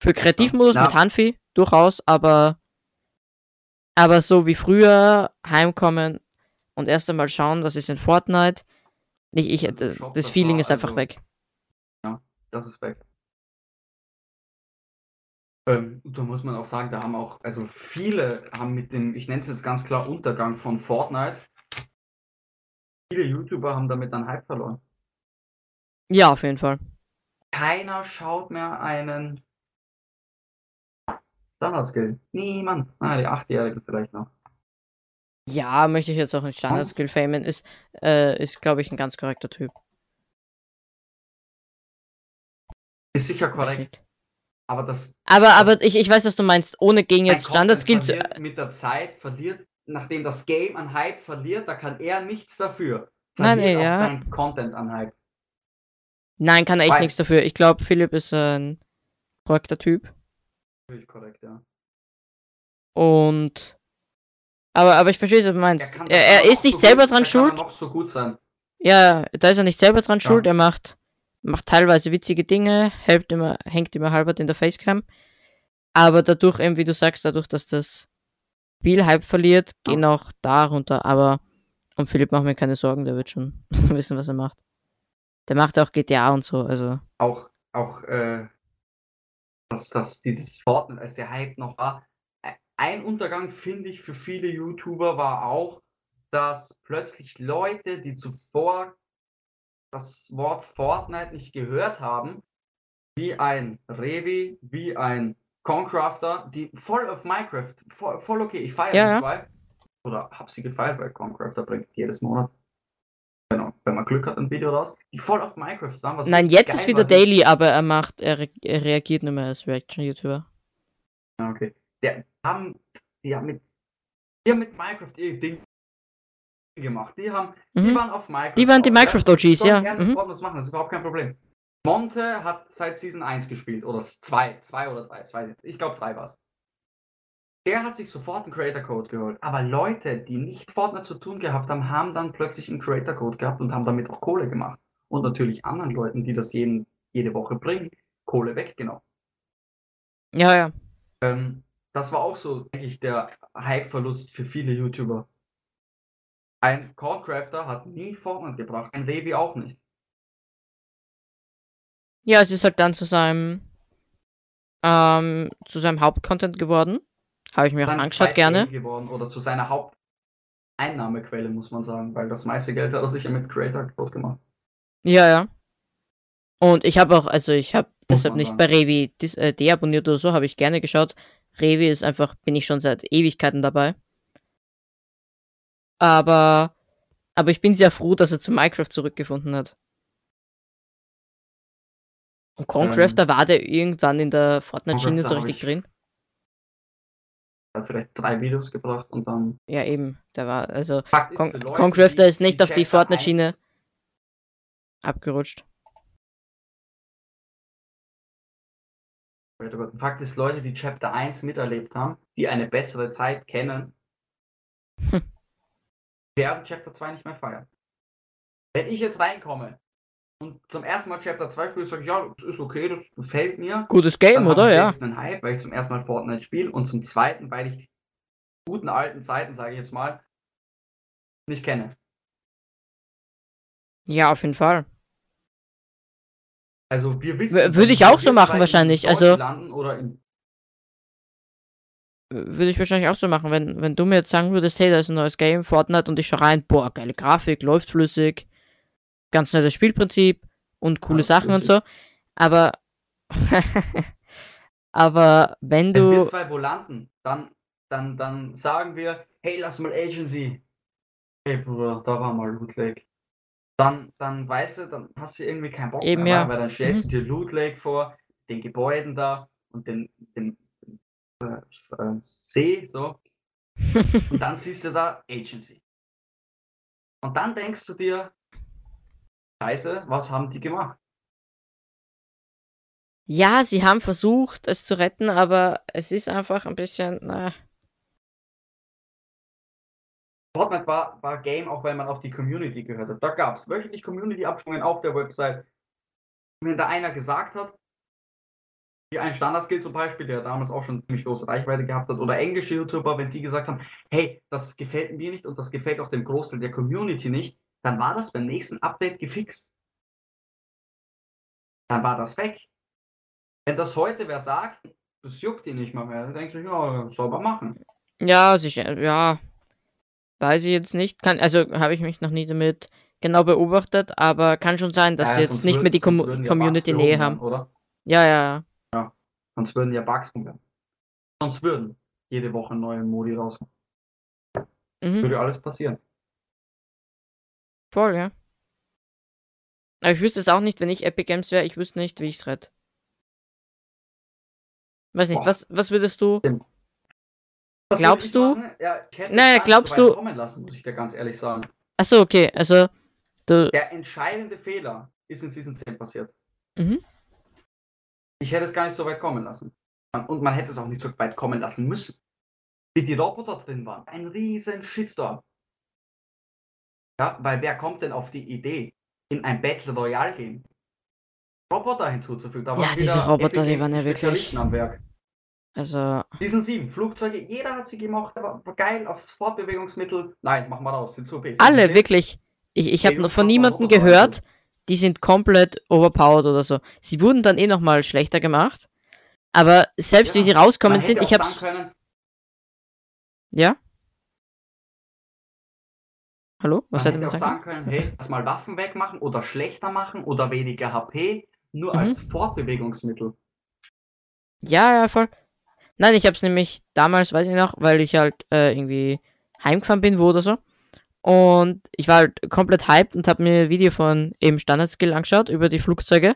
Für Kreativmodus Ja. mit Hanfi, durchaus, aber, aber so wie früher heimkommen und erst einmal schauen, was ist in Fortnite. Nicht ich, äh, Shop, das das Feeling war ist einfach also- weg. Das ist weg. Ähm, da muss man auch sagen, da haben auch, also viele haben mit dem, ich nenne es jetzt ganz klar, Untergang von Fortnite, viele YouTuber haben damit dann Hype verloren. Ja, auf jeden Fall. Keiner schaut mehr einen Standard-Skill. Niemand. Na, die Achtjährigen vielleicht noch. Ja, möchte ich jetzt auch nicht Standard Skill famen. Ist, äh, ist glaube ich, ein ganz korrekter Typ. Ist sicher korrekt, aber das Aber, Das- aber ich, ich weiß, was du meinst. Ohne gegen jetzt Standard Skill Content zu. mit der Zeit verliert, nachdem das Game an Hype verliert, da kann er nichts dafür. Nein, Verliert nee, auch ja. sein Content an Hype. Nein, kann er echt Weil- nichts dafür. Ich glaube, Philipp ist ein korrekter Typ. Korrekt, ja. Und. Aber, aber ich verstehe, was du meinst. Er, er kann ist nicht so selber gut, dran der kann schuld. noch so gut sein. Ja, da ist er nicht selber dran Ja. schuld. Er macht, macht teilweise witzige Dinge, hält immer, hängt immer halbert in der Facecam. Aber dadurch, eben wie du sagst, dadurch, dass das Spiel Hype verliert, Ja. gehen auch da runter. Aber um Philipp machen wir keine Sorgen, der wird schon wissen, was er macht. Der macht auch GTA und so, also. Auch, auch, äh, dass, dass dieses Fortnite, als der Hype noch war, ein Untergang, finde ich, für viele YouTuber war auch, dass plötzlich Leute, die zuvor das Wort Fortnite nicht gehört haben, wie ein Revi, wie ein Concrafter, die voll auf Minecraft, voll, voll okay, ich feiere Ja, zwei. Oder hab sie gefeiert, weil Concrafter bringt jedes Monat, genau, wenn man Glück hat, ein Video raus, die voll auf Minecraft waren. was Nein, jetzt ist wieder war. Daily, aber er macht, er, re er reagiert nur mehr als Reaction-YouTuber. Ja, okay. Der, haben, die haben mit, die haben mit Minecraft ihr Ding gemacht. Die haben, die Mhm. waren auf Minecraft. Die waren die drauf, ja. Minecraft-OGs, Sie sollen ja. gerne Mhm. Fortnite machen, das ist überhaupt kein Problem. Monte hat seit Season 1 gespielt, oder 2, 2 oder 3, das weiß ich, nicht. ich glaube 3 war es. Der hat sich sofort einen Creator Code geholt. Aber Leute, die nicht Fortnite zu tun gehabt haben, haben dann plötzlich einen Creator Code gehabt und haben damit auch Kohle gemacht. Und natürlich anderen Leuten, die das jeden, jede Woche bringen, Kohle weggenommen. Ja, ja. Ähm, das war auch so, denke ich, der Hype-Verlust für viele YouTuber. Ein Codecrafter hat nie Fortnite gebracht, ein Levi auch nicht. Ja, es ist halt dann zu seinem, ähm, zu seinem Hauptcontent geworden. Habe ich mir auch Dann angeschaut, Side-Game gerne. geworden oder zu seiner Haupteinnahmequelle, muss man sagen, weil das meiste Geld hat er sicher mit Creator Code gemacht. Ja, ja. Und ich habe auch, also ich habe deshalb nicht sagen. bei Revi äh, deabonniert oder so, habe ich gerne geschaut. Revi ist einfach, bin ich schon seit Ewigkeiten dabei. Aber, aber ich bin sehr froh, dass er zu Minecraft zurückgefunden hat. Und Concrafter war der irgendwann in der Fortnite-Schiene so richtig ich- drin? Er hat vielleicht drei Videos gebracht und dann. Ja, eben. Der war, also Con die- ist nicht auf die Fortnite-Schiene 1 abgerutscht. Fakt ist, Leute, die Chapter 1 miterlebt haben, die eine bessere Zeit kennen, Hm. werden Chapter 2 nicht mehr feiern. Wenn ich jetzt reinkomme und zum ersten Mal Chapter 2 spiele, sage ich, ja, das ist okay, das gefällt mir. Gutes Game, oder? ich Ja. selbst einen Hype, weil ich zum ersten Mal Fortnite spiele und zum zweiten, weil ich die guten alten Zeiten, sage ich jetzt mal, nicht kenne. Ja, auf jeden Fall. Also wir wissen. Würde ich auch so machen wahrscheinlich, also- Würde ich wahrscheinlich auch so machen, wenn, wenn du mir jetzt sagen würdest, hey, da ist ein neues Game, Fortnite, und ich schau rein, boah, geile Grafik, läuft flüssig, ganz nettes Spielprinzip und coole Alles Sachen und flüssig. so. Aber, aber wenn wenn wir du, zwei wo landen, dann, dann, dann sagen wir, hey, lass mal Agency. Hey Bruder, da war mal Loot Lake. Dann, dann weißt du, dann hast du irgendwie keinen Bock Eben, mehr, ja. weil dann stellst Mhm. du dir Loot Lake vor, den Gebäuden da und den, den äh, äh, See, so. Und dann siehst du da Agency. Und dann denkst du dir, Scheiße, was haben die gemacht? ja, sie haben versucht, es zu retten, aber es ist einfach ein bisschen, na, Fortnite war, war Game, auch weil man auf die Community gehört hat. Da gab es wöchentlich Community-Abstimmungen auf der Website. Wenn da einer gesagt hat, wie ein Standardskill zum Beispiel, der damals auch schon ziemlich große Reichweite gehabt hat, oder englische YouTuber, wenn die gesagt haben, hey, das gefällt mir nicht und das gefällt auch dem Großteil der Community nicht, dann war das beim nächsten Update gefixt. Dann war das weg. Wenn das heute wer sagt, das juckt ihn nicht mal mehr, dann denkt sich, ja, soll man machen. ja, sicher, ja, weiß ich jetzt nicht, kann, also habe ich mich noch nie damit genau beobachtet, aber kann schon sein, dass Ja, sie jetzt sonst nicht würden- mehr die Com würden ja Community Bugs Nähe behoben haben. Oder? Ja, ja, ja. Sonst würden ja Bugs werden. Sonst würden jede Woche neue Modi raus. Mhm. Würde alles passieren. Voll, ja. Aber ich wüsste es auch nicht, wenn ich Epic Games wäre, ich wüsste nicht, wie ich es rette. Weiß nicht, Boah. was, was würdest du? Was Glaubst du- es Naja, glaubst du- kommen lassen, muss ich dir ganz ehrlich sagen. Achso, okay, also du. Der entscheidende Fehler ist in Season 10 passiert. Mhm. Ich hätte es gar nicht so weit kommen lassen. Und man hätte es auch nicht so weit kommen lassen müssen. Wie die Roboter drin waren. Ein riesen Shitstorm. Ja, weil wer kommt denn auf die Idee, in ein Battle Royale Game Roboter hinzuzufügen? Da Ja, diese Roboter, Epic die waren ja wirklich- am Werk. Also, Season 7, Flugzeuge, jeder hat sie gemacht, war geil, aufs Fortbewegungsmittel. Nein, machen wir raus, sind zu OP. Season alle, 10, wirklich. Ich, ich habe von niemandem gehört, die sind komplett overpowered oder so. Sie wurden dann eh nochmal schlechter gemacht. Aber selbst wie Ja, sie rauskommen sind, ich hab's. sagen können, Ja? Hallo? Was man hätte man sagen sagen können, hey, lass mal Waffen wegmachen oder schlechter machen oder weniger HP, nur Mhm. als Fortbewegungsmittel. Ja, ja, voll. Nein, ich hab's nämlich damals, weiß ich noch, weil ich halt äh, irgendwie heimgefahren bin, wo oder so. Und ich war halt komplett hyped und habe mir ein Video von eben Standard Skill angeschaut über die Flugzeuge.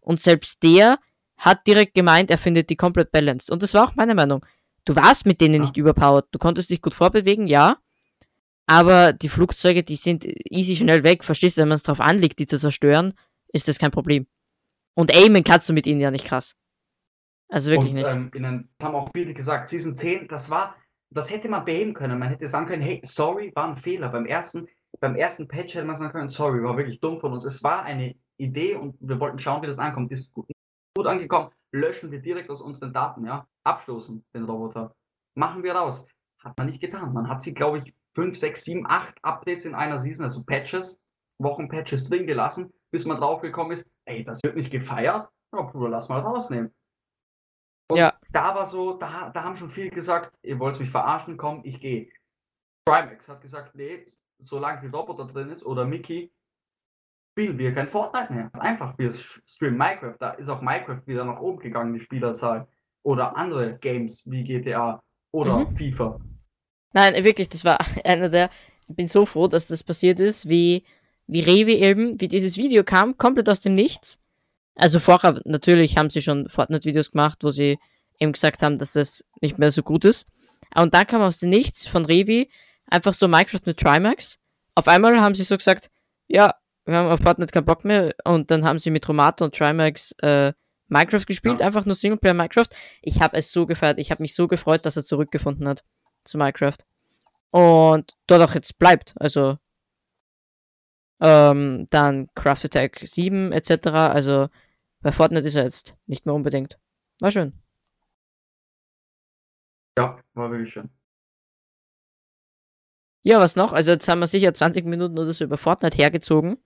Und selbst der hat direkt gemeint, er findet die komplett balanced. Und das war auch meine Meinung. Du warst mit denen Ja. nicht überpowered. Du konntest dich gut vorbewegen, ja. Aber die Flugzeuge, die sind easy schnell weg. Verstehst du, wenn man es drauf anlegt, die zu zerstören, ist das kein Problem. Und aimen kannst du mit ihnen ja nicht krass. Also wirklich und, nicht. Ähm, einem, das haben auch viele gesagt, Season 10, das war, das hätte man beheben können. Man hätte sagen können, hey, sorry, war ein Fehler. Beim ersten, beim ersten Patch hätte man sagen können, sorry, war wirklich dumm von uns. Es war eine Idee und wir wollten schauen, wie das ankommt. Ist gut, gut angekommen, löschen wir direkt aus unseren Daten, ja. Abstoßen, den Roboter. Machen wir raus. Hat man nicht getan. Man hat sie, glaube ich, 5, 6, 7, 8 Updates in einer Season, also Patches, Wochenpatches drin gelassen, bis man draufgekommen ist, ey, das wird nicht gefeiert. Ja, Bruder, lass mal rausnehmen. Da war so, da, da haben schon viele gesagt, ihr wollt mich verarschen, komm, ich gehe. Trimax hat gesagt, nee, solange die Roboter drin ist oder Mickey, spielen wir kein Fortnite mehr. Das ist einfach, wir streamen Minecraft. Da ist auch Minecraft wieder nach oben gegangen, die Spielerzahl. Oder andere Games wie GTA oder Mhm. FIFA. Nein, wirklich, das war einer der. Ich bin so froh, dass das passiert ist, wie, wie Rewe eben, wie dieses Video kam, komplett aus dem Nichts. Also vorher, natürlich haben sie schon Fortnite-Videos gemacht, wo sie eben gesagt haben, dass das nicht mehr so gut ist. Und dann kam aus dem Nichts von Rewe einfach so Minecraft mit Trimax. Auf einmal haben sie so gesagt, ja, wir haben auf Fortnite keinen Bock mehr. Und dann haben sie mit Romata und Trimax äh, Minecraft gespielt, Ja. einfach nur Singleplayer Minecraft. Ich habe es so gefeiert, ich habe mich so gefreut, dass er zurückgefunden hat zu Minecraft. Und dort auch jetzt bleibt. Also ähm, dann Craft Attack 7 etc. Also bei Fortnite ist er jetzt nicht mehr unbedingt. War schön. Ja, war wirklich schön. Ja, was noch? Also jetzt haben wir sicher 20 Minuten oder so über Fortnite hergezogen.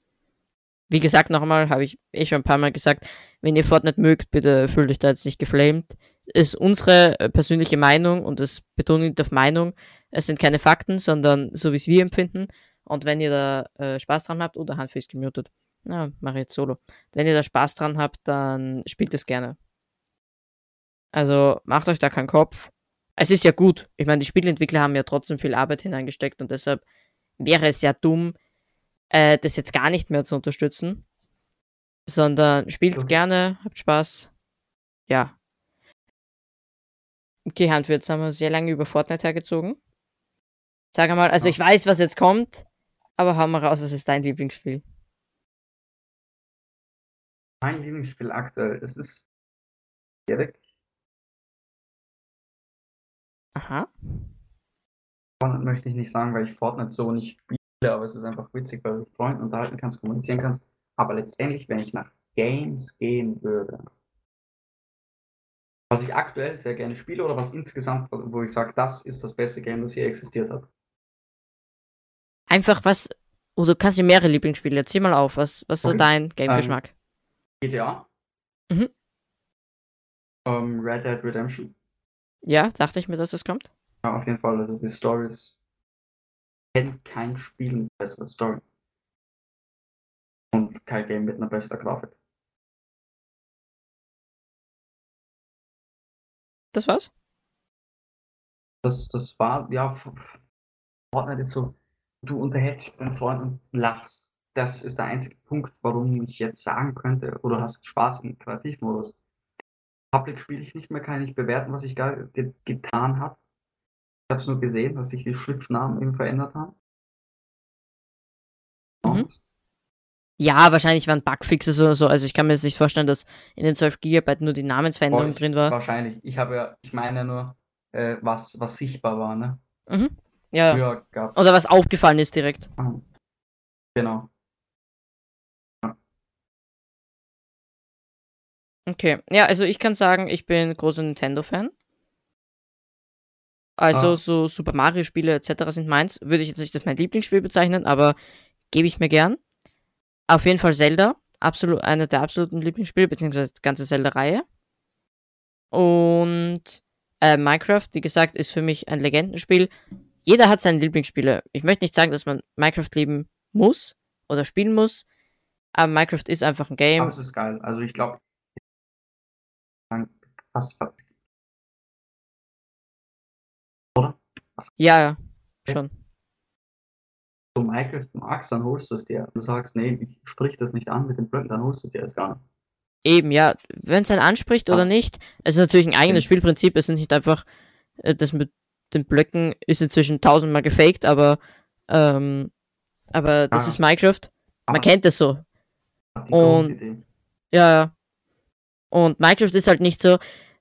Wie gesagt, nochmal, habe ich eh schon ein paar Mal gesagt, wenn ihr Fortnite mögt, bitte fühlt euch da jetzt nicht geflamed. Ist unsere äh, persönliche Meinung und das betont auf Meinung. Es sind keine Fakten, sondern so wie es wir empfinden. Und wenn ihr da äh, Spaß dran habt, oder ist gemutet. Na, mache ich jetzt solo. Wenn ihr da Spaß dran habt, dann spielt es gerne. Also macht euch da keinen Kopf. Es ist ja gut. Ich meine, die Spielentwickler haben ja trotzdem viel Arbeit hineingesteckt und deshalb wäre es ja dumm, äh, das jetzt gar nicht mehr zu unterstützen. Sondern spielt's Ja. gerne, habt Spaß. Ja. Okay, Handfee, jetzt haben wir sehr lange über Fortnite hergezogen. Sag mal, also Ja. ich weiß, was jetzt kommt, aber hau mal raus, was ist dein Lieblingsspiel? Mein Lieblingsspiel aktuell, es ist direkt Aha. Fortnite möchte ich nicht sagen, weil ich Fortnite so nicht spiele, aber es ist einfach witzig, weil du mit Freunden unterhalten kannst, kommunizieren kannst. Aber letztendlich, wenn ich nach Games gehen würde, was ich aktuell sehr gerne spiele oder was insgesamt, wo ich sage, das ist das beste Game, das je existiert hat. Einfach was, oder du kannst dir mehrere Lieblingsspiele, erzähl mal auf, was, was so Okay. dein Game-Geschmack? GTA. Mhm. Ähm, Red Dead Redemption. Ja, dachte ich mir, dass es kommt. Ja, auf jeden Fall. Also die Stories kennt kein Spiel mit besserer Story. Und kein Game mit einer besseren Grafik. Das war's? Das, das war, ja, Fortnite ist so, du unterhältst dich mit deinen Freunden und lachst. Das ist der einzige Punkt, warum ich jetzt sagen könnte, oder hast Spaß im Kreativmodus. Public spiele ich nicht mehr, kann ich bewerten, was sich da ge getan hat. Ich habe es nur gesehen, dass sich die Schriftnamen eben verändert haben. Mhm. Ja, wahrscheinlich waren Bugfixes oder so. Also ich kann mir jetzt nicht vorstellen, dass in den 12 GB nur die Namensveränderung Voll, drin war. Wahrscheinlich. Ich habe ja, ich meine ja nur, äh, was, was sichtbar war, ne? Mhm. Ja. Oder was aufgefallen ist direkt. Genau. Okay. Ja, also ich kann sagen, ich bin großer Nintendo-Fan. Also Ah. so Super Mario-Spiele etc. sind meins. Würde ich jetzt nicht als mein Lieblingsspiel bezeichnen, aber gebe ich mir gern. Auf jeden Fall Zelda. Absolut, einer der absoluten Lieblingsspiele, beziehungsweise die ganze Zelda-Reihe. Und äh, Minecraft, wie gesagt, ist für mich ein Legendenspiel. jeder hat seine Lieblingsspiele. Ich möchte nicht sagen, dass man Minecraft lieben muss oder spielen muss, aber Minecraft ist einfach ein Game. Aber es ist geil. Also ich glaube, was, oder? Ja, ja, schon. du Minecraft magst, dann holst du es dir. Du sagst, nee, ich sprich das nicht an mit den Blöcken, dann holst du es dir erst gar nicht. Eben, ja, wenn es einen anspricht oder Das- nicht, es ist natürlich ein eigenes Stimmt. Spielprinzip, es ist nicht einfach, äh, das mit den Blöcken ist inzwischen tausendmal gefaked, aber, ähm, aber das Ah. ist Minecraft. Man Aber kennt es so. und-. Ja, ja. Und Minecraft ist halt nicht so,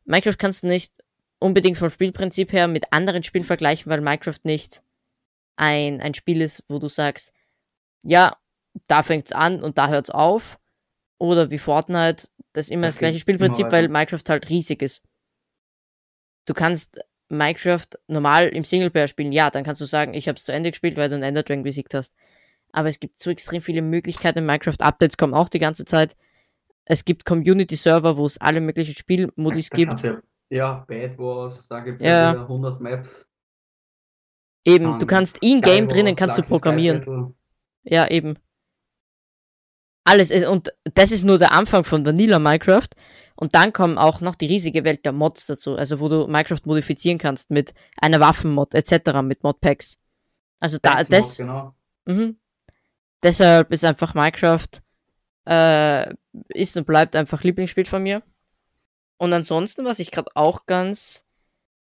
Minecraft kannst du nicht unbedingt vom Spielprinzip her mit anderen Spielen vergleichen, weil Minecraft nicht ein, ein Spiel ist, wo du sagst, ja, da fängt's an und da hört's auf. Oder wie Fortnite, das ist immer Das das gleiche Spielprinzip, weil. Minecraft halt riesig ist. Du kannst Minecraft normal im Singleplayer spielen, ja, dann kannst du sagen, ich habe es zu Ende gespielt, weil du einen Ender Dragon besiegt hast. Aber es gibt so extrem viele Möglichkeiten. Minecraft-Updates kommen auch die ganze Zeit. Es gibt Community-Server, wo es alle möglichen Spielmodis gibt. du Ja, Bad Wars, da gibt es Ja. ja. wieder 100 Maps. Eben, du ähm, kannst in-game drinnen kannst du Lucky Sky programmieren. Ja, eben. Alles. ist- Und das ist nur der Anfang von Vanilla Minecraft. Und dann kommen auch noch die riesige Welt der Mods dazu. Also wo du Minecraft modifizieren kannst mit einer Waffenmod etc., mit Modpacks. Also da, das, Genau. Mhm. Deshalb ist einfach Minecraft äh, ist und bleibt einfach Lieblingsspiel von mir. Und ansonsten, was ich gerade auch ganz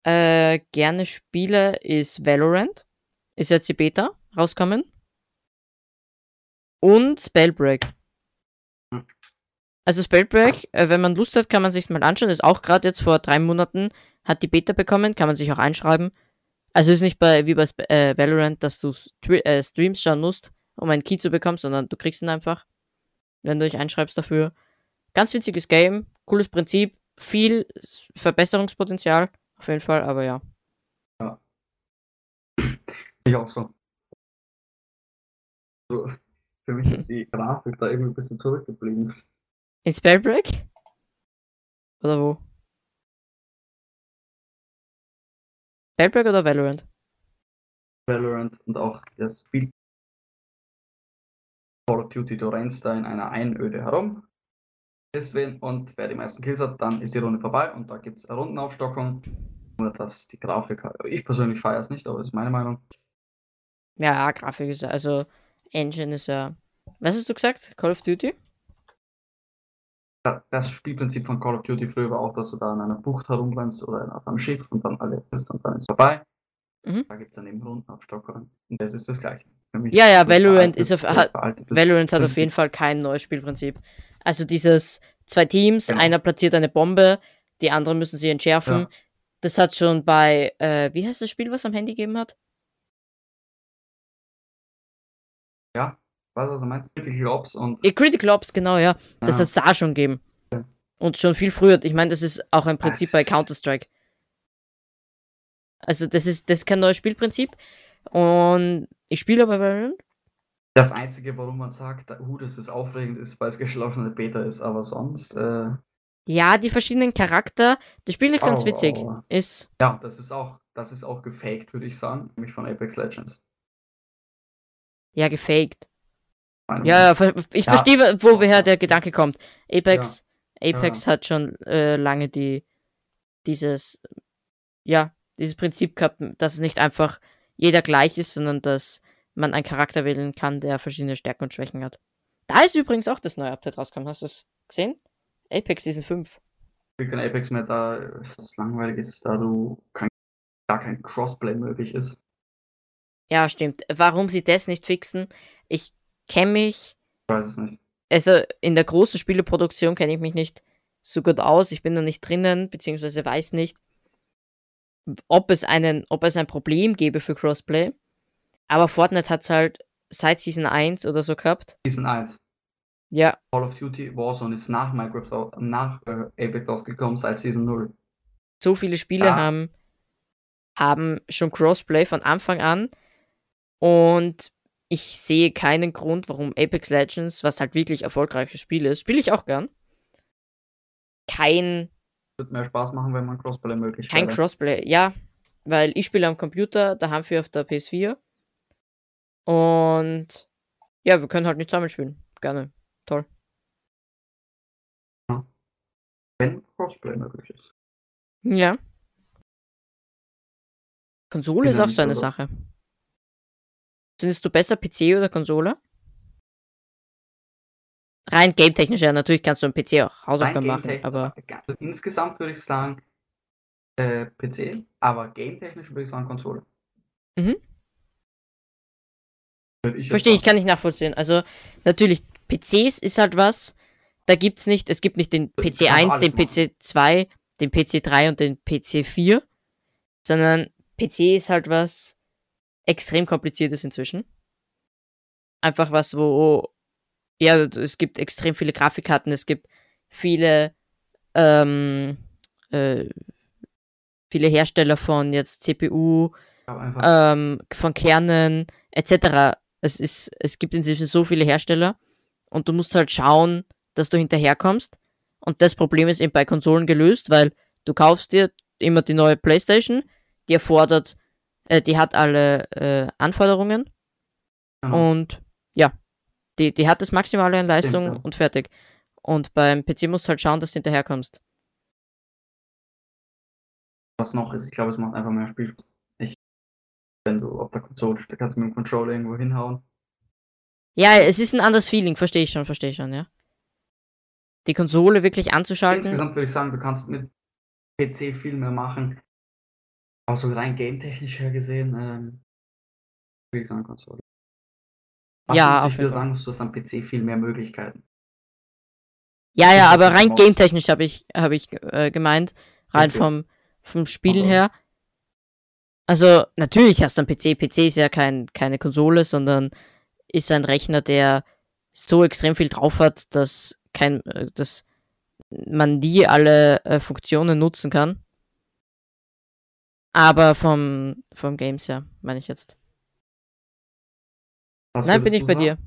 äh, gerne spiele, ist Valorant. Ist jetzt die Beta rauskommen. Und Spellbreak. Also Spellbreak, äh, wenn man Lust hat, kann man sich mal anschauen. Ist auch gerade jetzt vor drei Monaten hat die Beta bekommen, kann man sich auch einschreiben. Also ist nicht bei, wie bei Sp äh, Valorant, dass du äh, Streams schauen musst, um einen Key zu bekommen, sondern du kriegst ihn einfach, wenn du dich einschreibst dafür. Ganz witziges Game, cooles Prinzip, viel Verbesserungspotenzial, auf jeden Fall, aber ja. Ich auch so. so. Für mich ist die Grafik da irgendwie ein bisschen zurückgeblieben. In Spellbreak? Oder wo? Spellbreak oder Valorant? Valorant und auch das Spiel Call of Duty, du rennst da in einer Einöde herum, ist wen und wer die meisten Kills hat, dann ist die Runde vorbei und da gibt es Rundenaufstockung. Nur dass die Grafik, halt- ich persönlich feiere es nicht, aber das ist meine Meinung. Ja, Grafik ist ja, also Engine ist ja. Was hast du gesagt? Call of Duty? Da- Das Spielprinzip von Call of Duty früher war auch, dass du da in einer Bucht herumrennst oder auf einem Schiff und dann alle bist und dann ist vorbei. Mhm. Da gibt es dann eben Rundenaufstockung. Und das ist das Gleiche. Ja, ja, das Valorant ist auf- das hat- Valorant hat auf jeden Fall kein neues Spielprinzip. Also dieses zwei Teams, Genau. einer platziert eine Bombe, die anderen müssen sie entschärfen. Ja. Das hat schon bei, äh, wie heißt das Spiel, was am Handy gegeben hat? Ja, was du meinst? Critical Ops und Eh, Critical Ops, genau, ja. Das Ja. hat es da schon gegeben. Und schon viel früher. Ich meine, das ist auch ein Prinzip bei Es- Counter-Strike. Also das ist, das ist kein neues Spielprinzip. Und ich spiele aber Valorant. das Einzige, warum man sagt, uh, das ist aufregend, ist, weil es geschlossene Beta ist, aber sonst, äh, Ja, die verschiedenen Charakter. Das Spiel ist ganz Oh. witzig. Ist, ja, das ist auch, das ist auch gefaked, würde ich sagen, nämlich von Apex Legends. ja, gefaked. Meine Ja, ja, ich Ja, verstehe, woher der Gedanke kommt. Apex, Apex hat schon äh, lange die dieses ja dieses Prinzip gehabt, dass es nicht einfach jeder gleich ist, sondern dass man einen Charakter wählen kann, der verschiedene Stärken und Schwächen hat. Da ist übrigens auch das neue Update rausgekommen. Hast du es gesehen? Apex Season 5. Ich kein Apex mehr, da es langweilig ist, da du kein, gar kein Crossplay möglich ist. Ja, stimmt. Warum sie das nicht fixen? Ich kenne mich Ich weiß es nicht. also in der großen Spieleproduktion kenne ich mich nicht so gut aus. Ich bin da nicht drinnen, beziehungsweise weiß nicht, ob es einen, ob es ein Problem gäbe für Crossplay. Aber Fortnite hat es halt seit Season 1 oder so gehabt. Season 1. Ja, Call of Duty Warzone ist nach au- nach äh, Apex rausgekommen, seit Season 0. so viele Spiele Ah. haben, haben schon Crossplay von Anfang an. Und ich sehe keinen Grund, warum Apex Legends, was halt wirklich erfolgreiches Spiel ist, spiele ich auch gern. Kein Wird mehr Spaß machen, wenn man Crossplay möglich Kein wäre. Crossplay, ja. weil ich spiele am Computer, da haben wir auf der PS4. Und ja, wir können halt nicht zusammen spielen. Gerne. Toll. Wenn Crossplay möglich ist. Ja. Konsole Ist auch so eine Sache. Findest du besser PC oder Konsole? Rein game-technisch, ja, natürlich kannst du am PC auch Hausaufgaben machen, aber also insgesamt würde ich sagen äh, PC, aber game-technisch würde ich sagen Konsole. Mhm. Ich verstehe ich, kann ich nachvollziehen. Also, natürlich, PCs ist halt was, da gibt's nicht, es gibt nicht den PC kannst 1, alles den PC 2, den PC 3 und den PC 4, sondern PC ist halt was extrem kompliziertes inzwischen. Einfach was, wo, ja, es gibt extrem viele Grafikkarten, es gibt viele, ähm, äh, viele Hersteller von jetzt CPU, ähm, von Kernen etc. Es, ist, es gibt inzwischen so viele Hersteller und du musst halt schauen, dass du hinterherkommst. Und das Problem ist eben bei Konsolen gelöst, weil du kaufst dir immer die neue PlayStation, die erfordert, äh, die hat alle äh, Anforderungen genau. und die, die hat das Maximale an Leistung ja. und fertig. Und beim PC musst du halt schauen, dass du hinterherkommst. was noch ist, ich glaube, es macht einfach mehr Spielspaß. Ich, wenn du auf der Konsole spielst, kannst du mit dem Controller irgendwo hinhauen. Ja, es ist ein anderes Feeling, verstehe ich schon, verstehe ich schon, ja. Die Konsole wirklich anzuschalten. Insgesamt würde ich sagen, du kannst mit PC viel mehr machen. Aber so rein game-technisch her gesehen, ähm, würde ich sagen Konsole. Was Ja, wieder Fall. sagen du hast am PC viel mehr Möglichkeiten. Ja, ja, aber rein game-technisch habe ich, hab ich äh, gemeint. Rein Okay. vom, vom Spielen Aber- her. Also, natürlich hast du einen PC. PC ist ja kein, keine Konsole, sondern ist ein Rechner, der so extrem viel drauf hat, dass, kein, äh, dass man nie alle äh, Funktionen nutzen kann. Aber vom, vom Games her, meine ich jetzt. Was Nein, bin ich bei dir.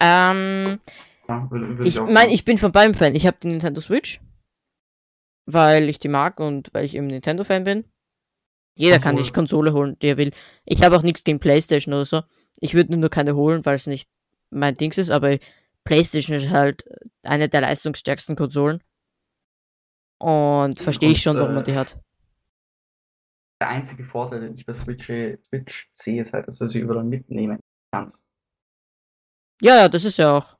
Ähm, Ja, würde, würde Ich meine, ich bin von beidem Fan. Ich habe die Nintendo Switch, weil ich die mag und weil ich eben Nintendo-Fan bin. Jeder kann Konsole. sich Konsole holen, der will. Ich habe auch nichts gegen PlayStation oder so. Ich würde nur keine holen, weil es nicht mein Dings ist, aber PlayStation ist halt eine der leistungsstärksten Konsolen. Und verstehe ich schon, warum äh, man die hat. Der einzige Vorteil, den ich bei Switch, Switch sehe, ist halt, dass du sie überall mitnehmen kannst. Ja, ja, das ist ja auch.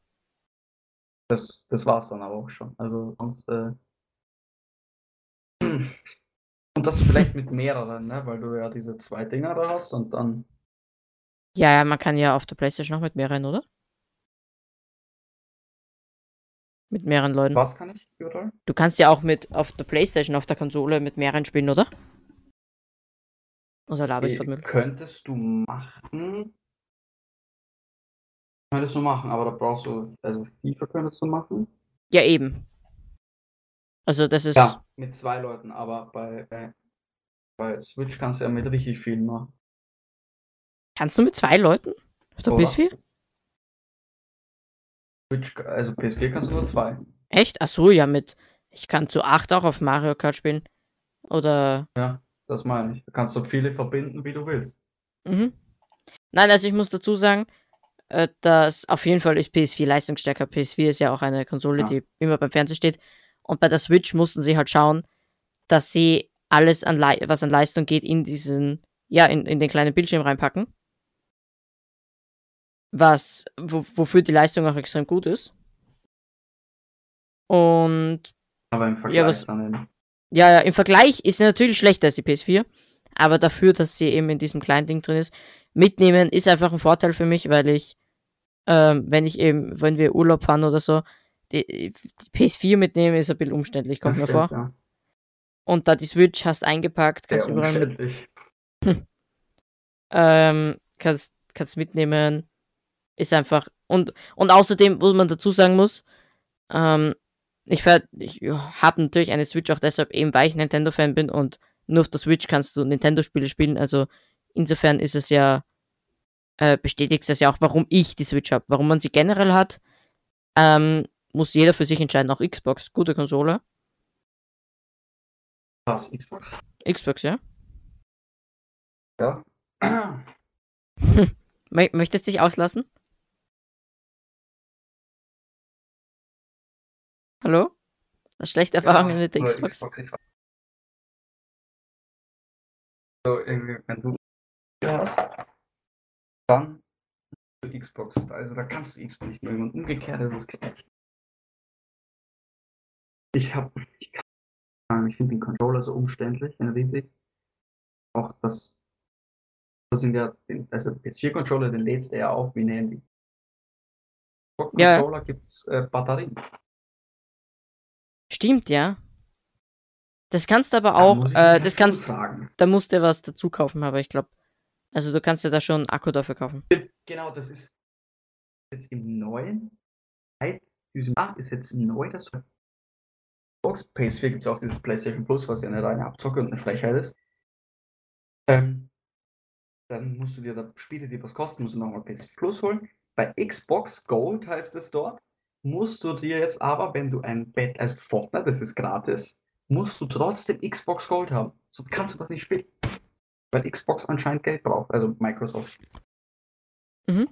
Das, das war's dann aber auch schon. Also sonst, äh, und dass du vielleicht mit mehreren, ne? weil du ja diese zwei Dinger da hast und dann Ja, ja, man kann ja auf der PlayStation auch mit mehreren, oder? Mit mehreren Leuten. was kann ich überall? Du kannst ja auch mit auf der PlayStation, auf der Konsole mit mehreren spielen, oder? Oder laber ich gerade Müll? Könntest du machen. Könntest du machen, aber da brauchst du, also FIFA könntest du machen. Ja, eben. Also das ist. Ja, mit zwei Leuten, aber bei, äh, bei Switch kannst du ja mit richtig vielen machen. Kannst du mit zwei Leuten? Auf der Oder? PS4? Switch, also PS4 kannst du nur zwei. Echt? Ach so, ja, mit. Ich kann zu acht auch auf Mario Kart spielen. Oder. Das meine ich. Da kannst du viele verbinden, wie du willst. Mhm. Nein, also ich muss dazu sagen, äh, dass auf jeden Fall ist PS4 leistungsstärker. PS4 ist ja auch eine Konsole, Ja. die immer beim Fernsehen steht. Und bei der Switch mussten sie halt schauen, dass sie alles, an was an Leistung geht, in diesen, ja, in, in den kleinen Bildschirm reinpacken. Was, wo, wofür die Leistung auch extrem gut ist. Und Aber im Vergleich was- dann eben. Ja, ja, im Vergleich ist sie natürlich schlechter als die PS4, aber dafür, dass sie eben in diesem kleinen Ding drin ist, mitnehmen ist einfach ein Vorteil für mich, weil ich, ähm, wenn ich eben, wenn wir Urlaub fahren oder so, die, die PS4 mitnehmen ist ein bisschen umständlich, kommt mir vor. Ja, Und da die Switch hast eingepackt, kannst sehr du überall mit, ähm, kannst, kannst mitnehmen, ist einfach, und, und außerdem, wo man dazu sagen muss, ähm, ich, ich habe natürlich eine Switch auch deshalb eben, weil ich Nintendo-Fan bin und nur auf der Switch kannst du Nintendo-Spiele spielen. Also insofern ist es ja, äh, bestätigt es ja auch, warum ich die Switch habe. Warum man sie generell hat, ähm, muss jeder für sich entscheiden. Auch Xbox, gute Konsole. Was? Xbox? Xbox, ja? Ja. Mö- Möchtest dich auslassen? Hallo? Schlechte Erfahrungen mit der Xbox? ich weiß. So, irgendwie, wenn du hast, dann du Xbox. Also da kannst du Xbox nicht mögen und umgekehrt ist es gleich. Ich hab, ich kann sagen, ich finde den Controller so umständlich und riesig. Auch das, das sind ja, also PS4-Controller, den lädst du ja auf wie ein Handy. Ja. Controller gibt's äh, Batterien. Stimmt, ja. Das kannst du aber Da auch, ich äh, das kannst, fragen. da musst du was dazu kaufen, aber ich glaube, also du kannst ja da schon einen Akku dafür kaufen. Genau, das ist jetzt im neuen seit diesem Jahr ist jetzt neu, dass du Xbox, PS4 gibt es auch dieses PlayStation Plus, was ja eine reine Abzocke und eine Frechheit ist. Ähm, dann musst du dir da Spiele, die was kosten, musst du nochmal PS4 Plus holen. Bei Xbox Gold heißt es dort, musst du dir jetzt aber, wenn du ein Bett, also Fortnite, das ist gratis, musst du trotzdem Xbox Gold haben. Sonst kannst du das nicht spielen. Weil Xbox anscheinend Geld braucht, also Microsoft. Mhm.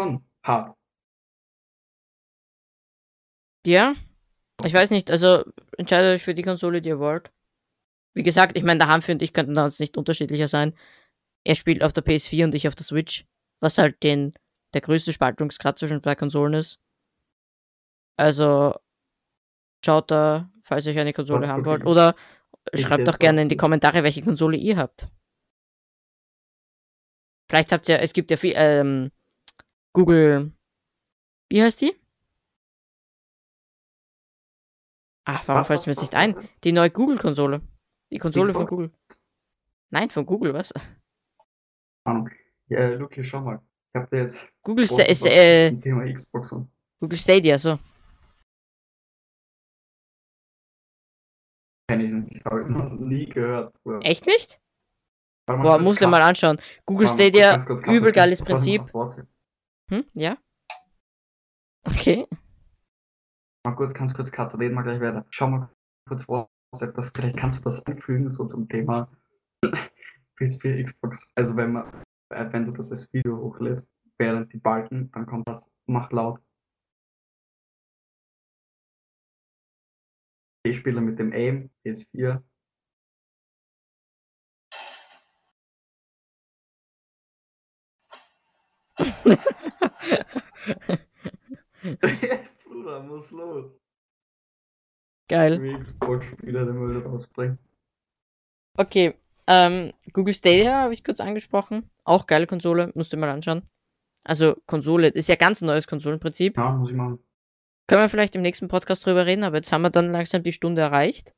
Schon hart. Ja, ich weiß nicht, also entscheidet euch für die Konsole, die ihr wollt. Wie gesagt, ich meine, der Hanfi und ich könnten da uns nicht unterschiedlicher sein. Er spielt auf der PS4 und ich auf der Switch, was halt den, der größte Spaltungsgrad zwischen zwei Konsolen ist. Also schaut da, falls ihr euch eine Konsole haben wollt. Oder schreibt doch gerne in die Kommentare, welche Konsole ihr habt. Vielleicht habt ihr, es gibt ja viel, ähm, Google, wie heißt die? Ach, warum fällt es mir jetzt nicht ein? Die neue Google-Konsole. Die Konsole von Xbox? Google. Nein, von Google, was? Ahnung. Ja, Luke, hier schau mal. Ich hab dir jetzt Google, Sta großes ist, äh, Thema Xbox und Google Stadia, so. kenne ich nicht. Habe ich noch nie gehört. Oder- Echt nicht? Boah, du Cut. mal anschauen. Google Warte Stadia, ganz kurz, Cut. übel Ich- geiles Prinzip. Hm, ja? Okay. Mal kurz, ganz kurz, Cut. Reden wir gleich weiter. Schau mal kurz WhatsApp. Das, vielleicht kannst du das einfügen, so zum Thema PS4, Xbox. Also wenn man, äh, wenn du das als Video hochlädst, während die Balken, dann kommt das, mach laut. E-Spieler mit dem Aim, PS4. Bruder, muss los. Geil. Wie Xbox-Spieler den Müll rausbringen. Okay. Ähm, Google Stadia habe ich kurz angesprochen. Auch geile Konsole, musst du mal anschauen. Also Konsole, das ist ja ganz ein neues Konsolenprinzip. Ja, muss ich machen. Können wir vielleicht im nächsten Podcast drüber reden, aber jetzt haben wir dann langsam die Stunde erreicht.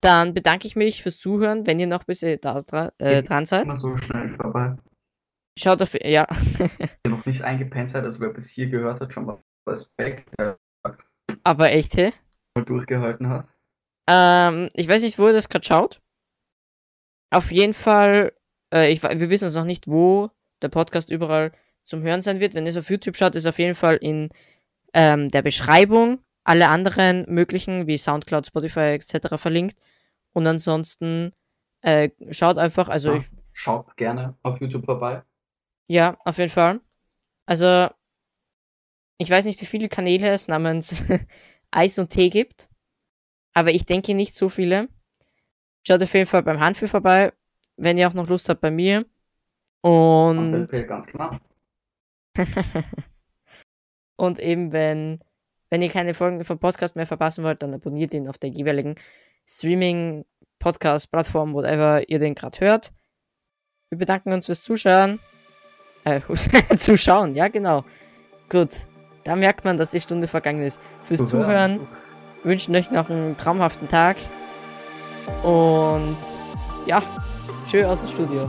Dann bedanke ich mich fürs Zuhören, wenn ihr noch ein bisschen da äh, dran seid. Immer so schnell vorbei. Schaut auf, ja, Wer noch nicht eingepennt seid, also wer bis hier gehört hat, schon mal Respekt, aber echt, hey. mal durchgehalten hat. Ähm, ich weiß nicht, wo ihr das gerade schaut. Auf jeden Fall, äh, ich, wir wissen uns noch nicht, wo der Podcast überall zum Hören sein wird. Wenn ihr es auf YouTube schaut, ist auf jeden Fall in ähm, der Beschreibung alle anderen möglichen, wie Soundcloud, Spotify etc. verlinkt. Und ansonsten äh, schaut einfach, also Ja. ich, Schaut gerne auf YouTube vorbei. ja, auf jeden Fall. Also, ich weiß nicht, wie viele Kanäle es namens Eis und Tee gibt, aber ich denke nicht so viele. Schaut auf jeden Fall beim Hanfi vorbei, wenn ihr auch noch Lust habt bei mir. Und, ganz klar. und eben, wenn, wenn ihr keine Folgen vom Podcast mehr verpassen wollt, dann abonniert ihn auf der jeweiligen Streaming, Podcast, Plattform, whatever ihr den gerade hört. Wir bedanken uns fürs Zuschauen. Äh, Zuschauen, ja genau. Gut, da merkt man, dass die Stunde vergangen ist. Fürs Zuhören wünschen euch noch einen traumhaften Tag. Und ja, schön aus dem Studio.